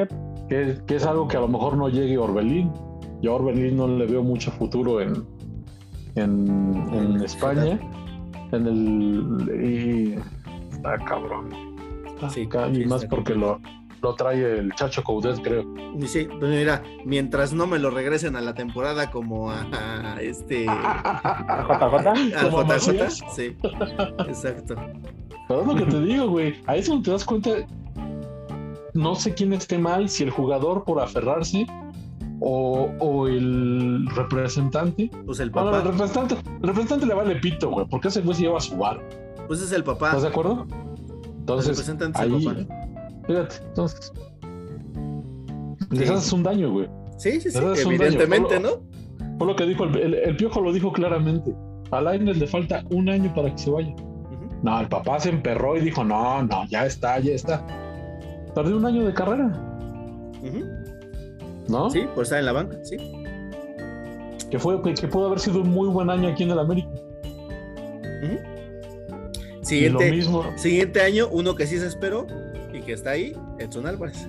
Que, que es algo que a lo mejor no llegue Orbelín. Yo a Orbelín no le veo mucho futuro en, en, en España. En el. Y, está cabrón. Sí, Acá, y más está porque lo, lo trae el Chacho Coudet, creo. Y sí, pues mira, mientras no me lo regresen a la temporada como a, a este al JJ. ¿Como JJ, sí, exacto. Pero es lo que te digo, güey. Ahí es donde te das cuenta. No sé quién esté mal, si el jugador por aferrarse o, o el representante. Pues el Bueno, el papá, representante, el representante le vale pito, güey, porque ese güey se lleva su bar. pues es el papá. ¿Estás de acuerdo? El Entonces, representante es el ahí, papá. fíjate, entonces, les haces un daño, güey. Sí, sí, sí, evidentemente, daño. ¿no? Fue lo que dijo el, el- el piojo, lo dijo claramente. A Lainez le falta un año para que se vaya. No, el papá se emperró y dijo, no, no, ya está, ya está. Perdió un año de carrera, Ujú. ¿No? Sí, por estar en la banca, sí. Que fue, que, que pudo haber sido un muy buen año aquí en el América. Lo Siguiente, mismo, siguiente año, uno que sí se esperó y que está ahí, Edson Álvarez.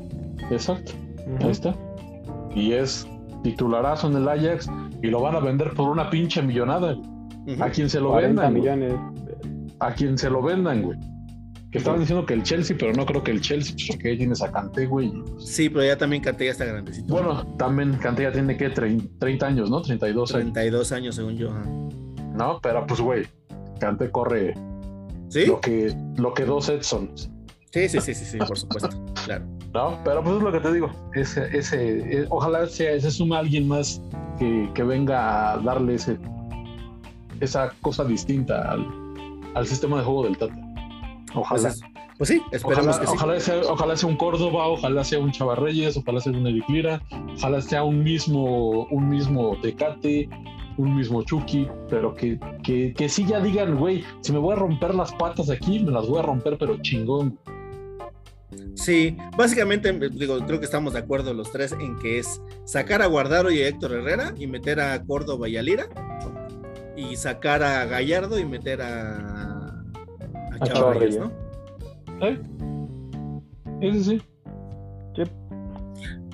exacto, ahí está. Y es titularazo en el Ajax y lo van a vender por una pinche millonada. A quien se lo 40 vendan. güey. A quien se lo vendan, güey. Que estaban diciendo que el Chelsea, pero no creo que el Chelsea, pues, porque ahí tienes a Kanté, güey. Sí, pero ya también Canté ya está grandecito. Bueno, también Kanté ya tiene que 30 años, ¿no? 32 años. 32 años según yo. No, pero pues, güey, Kanté corre ¿Sí? lo que, lo que dos Edson. Sí, sí, sí, sí, sí, por supuesto. Claro. No, pero pues es lo que te digo. Ese, ese, eh, ojalá sea, se suma alguien más que, que venga a darle ese, esa cosa distinta al, al sistema de juego del Tata. Ojalá. es- pues sí, esperemos Ojalá, que sí. ojalá sea, ojalá sea un Córdoba, ojalá sea un Chavarreyes, ojalá sea un Eric Lira, ojalá sea un mismo, un mismo Tecate, un mismo Chucky, pero que, que, que sí ya digan, güey, si me voy a romper las patas aquí, me las voy a romper, pero chingón. Sí, básicamente, digo, creo que estamos de acuerdo los tres en que es sacar a Guardaro y a Héctor Herrera y meter a Córdoba y a Lira. Y sacar a Gallardo y meter a, a Chava Reyes, ¿no? ¿Eh? Ese sí.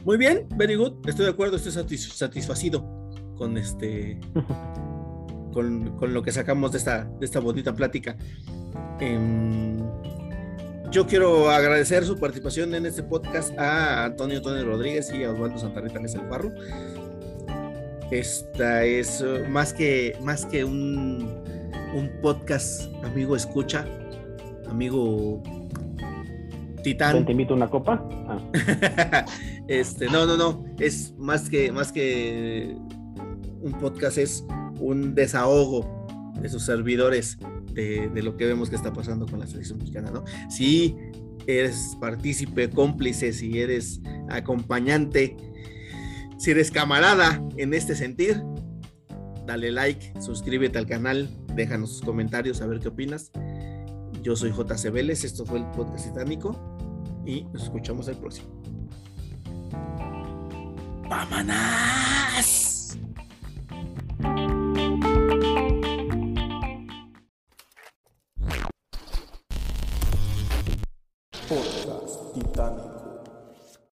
Muy bien, very good. Estoy de acuerdo, estoy satis- satisfacido con este. con, con lo que sacamos de esta, de esta bonita plática. Em, yo quiero agradecer su participación en este podcast a Antonio Tony Rodríguez y a Osvaldo Santarrita que es el Farro. Esta es eh, más que, más que un, un podcast, amigo escucha, amigo titán. ¿Te invito a una copa? Ah, este, no, no, no. Es más que, más que un podcast, es un desahogo de sus servidores de, de lo que vemos que está pasando con la selección mexicana, ¿no? Si eres partícipe, cómplice, si eres acompañante, si eres camarada en este sentir, dale like, suscríbete al canal, déjanos sus comentarios a ver qué opinas. Yo soy JC Vélez, esto fue el podcast titánico y nos escuchamos el próximo. ¡Vámonos!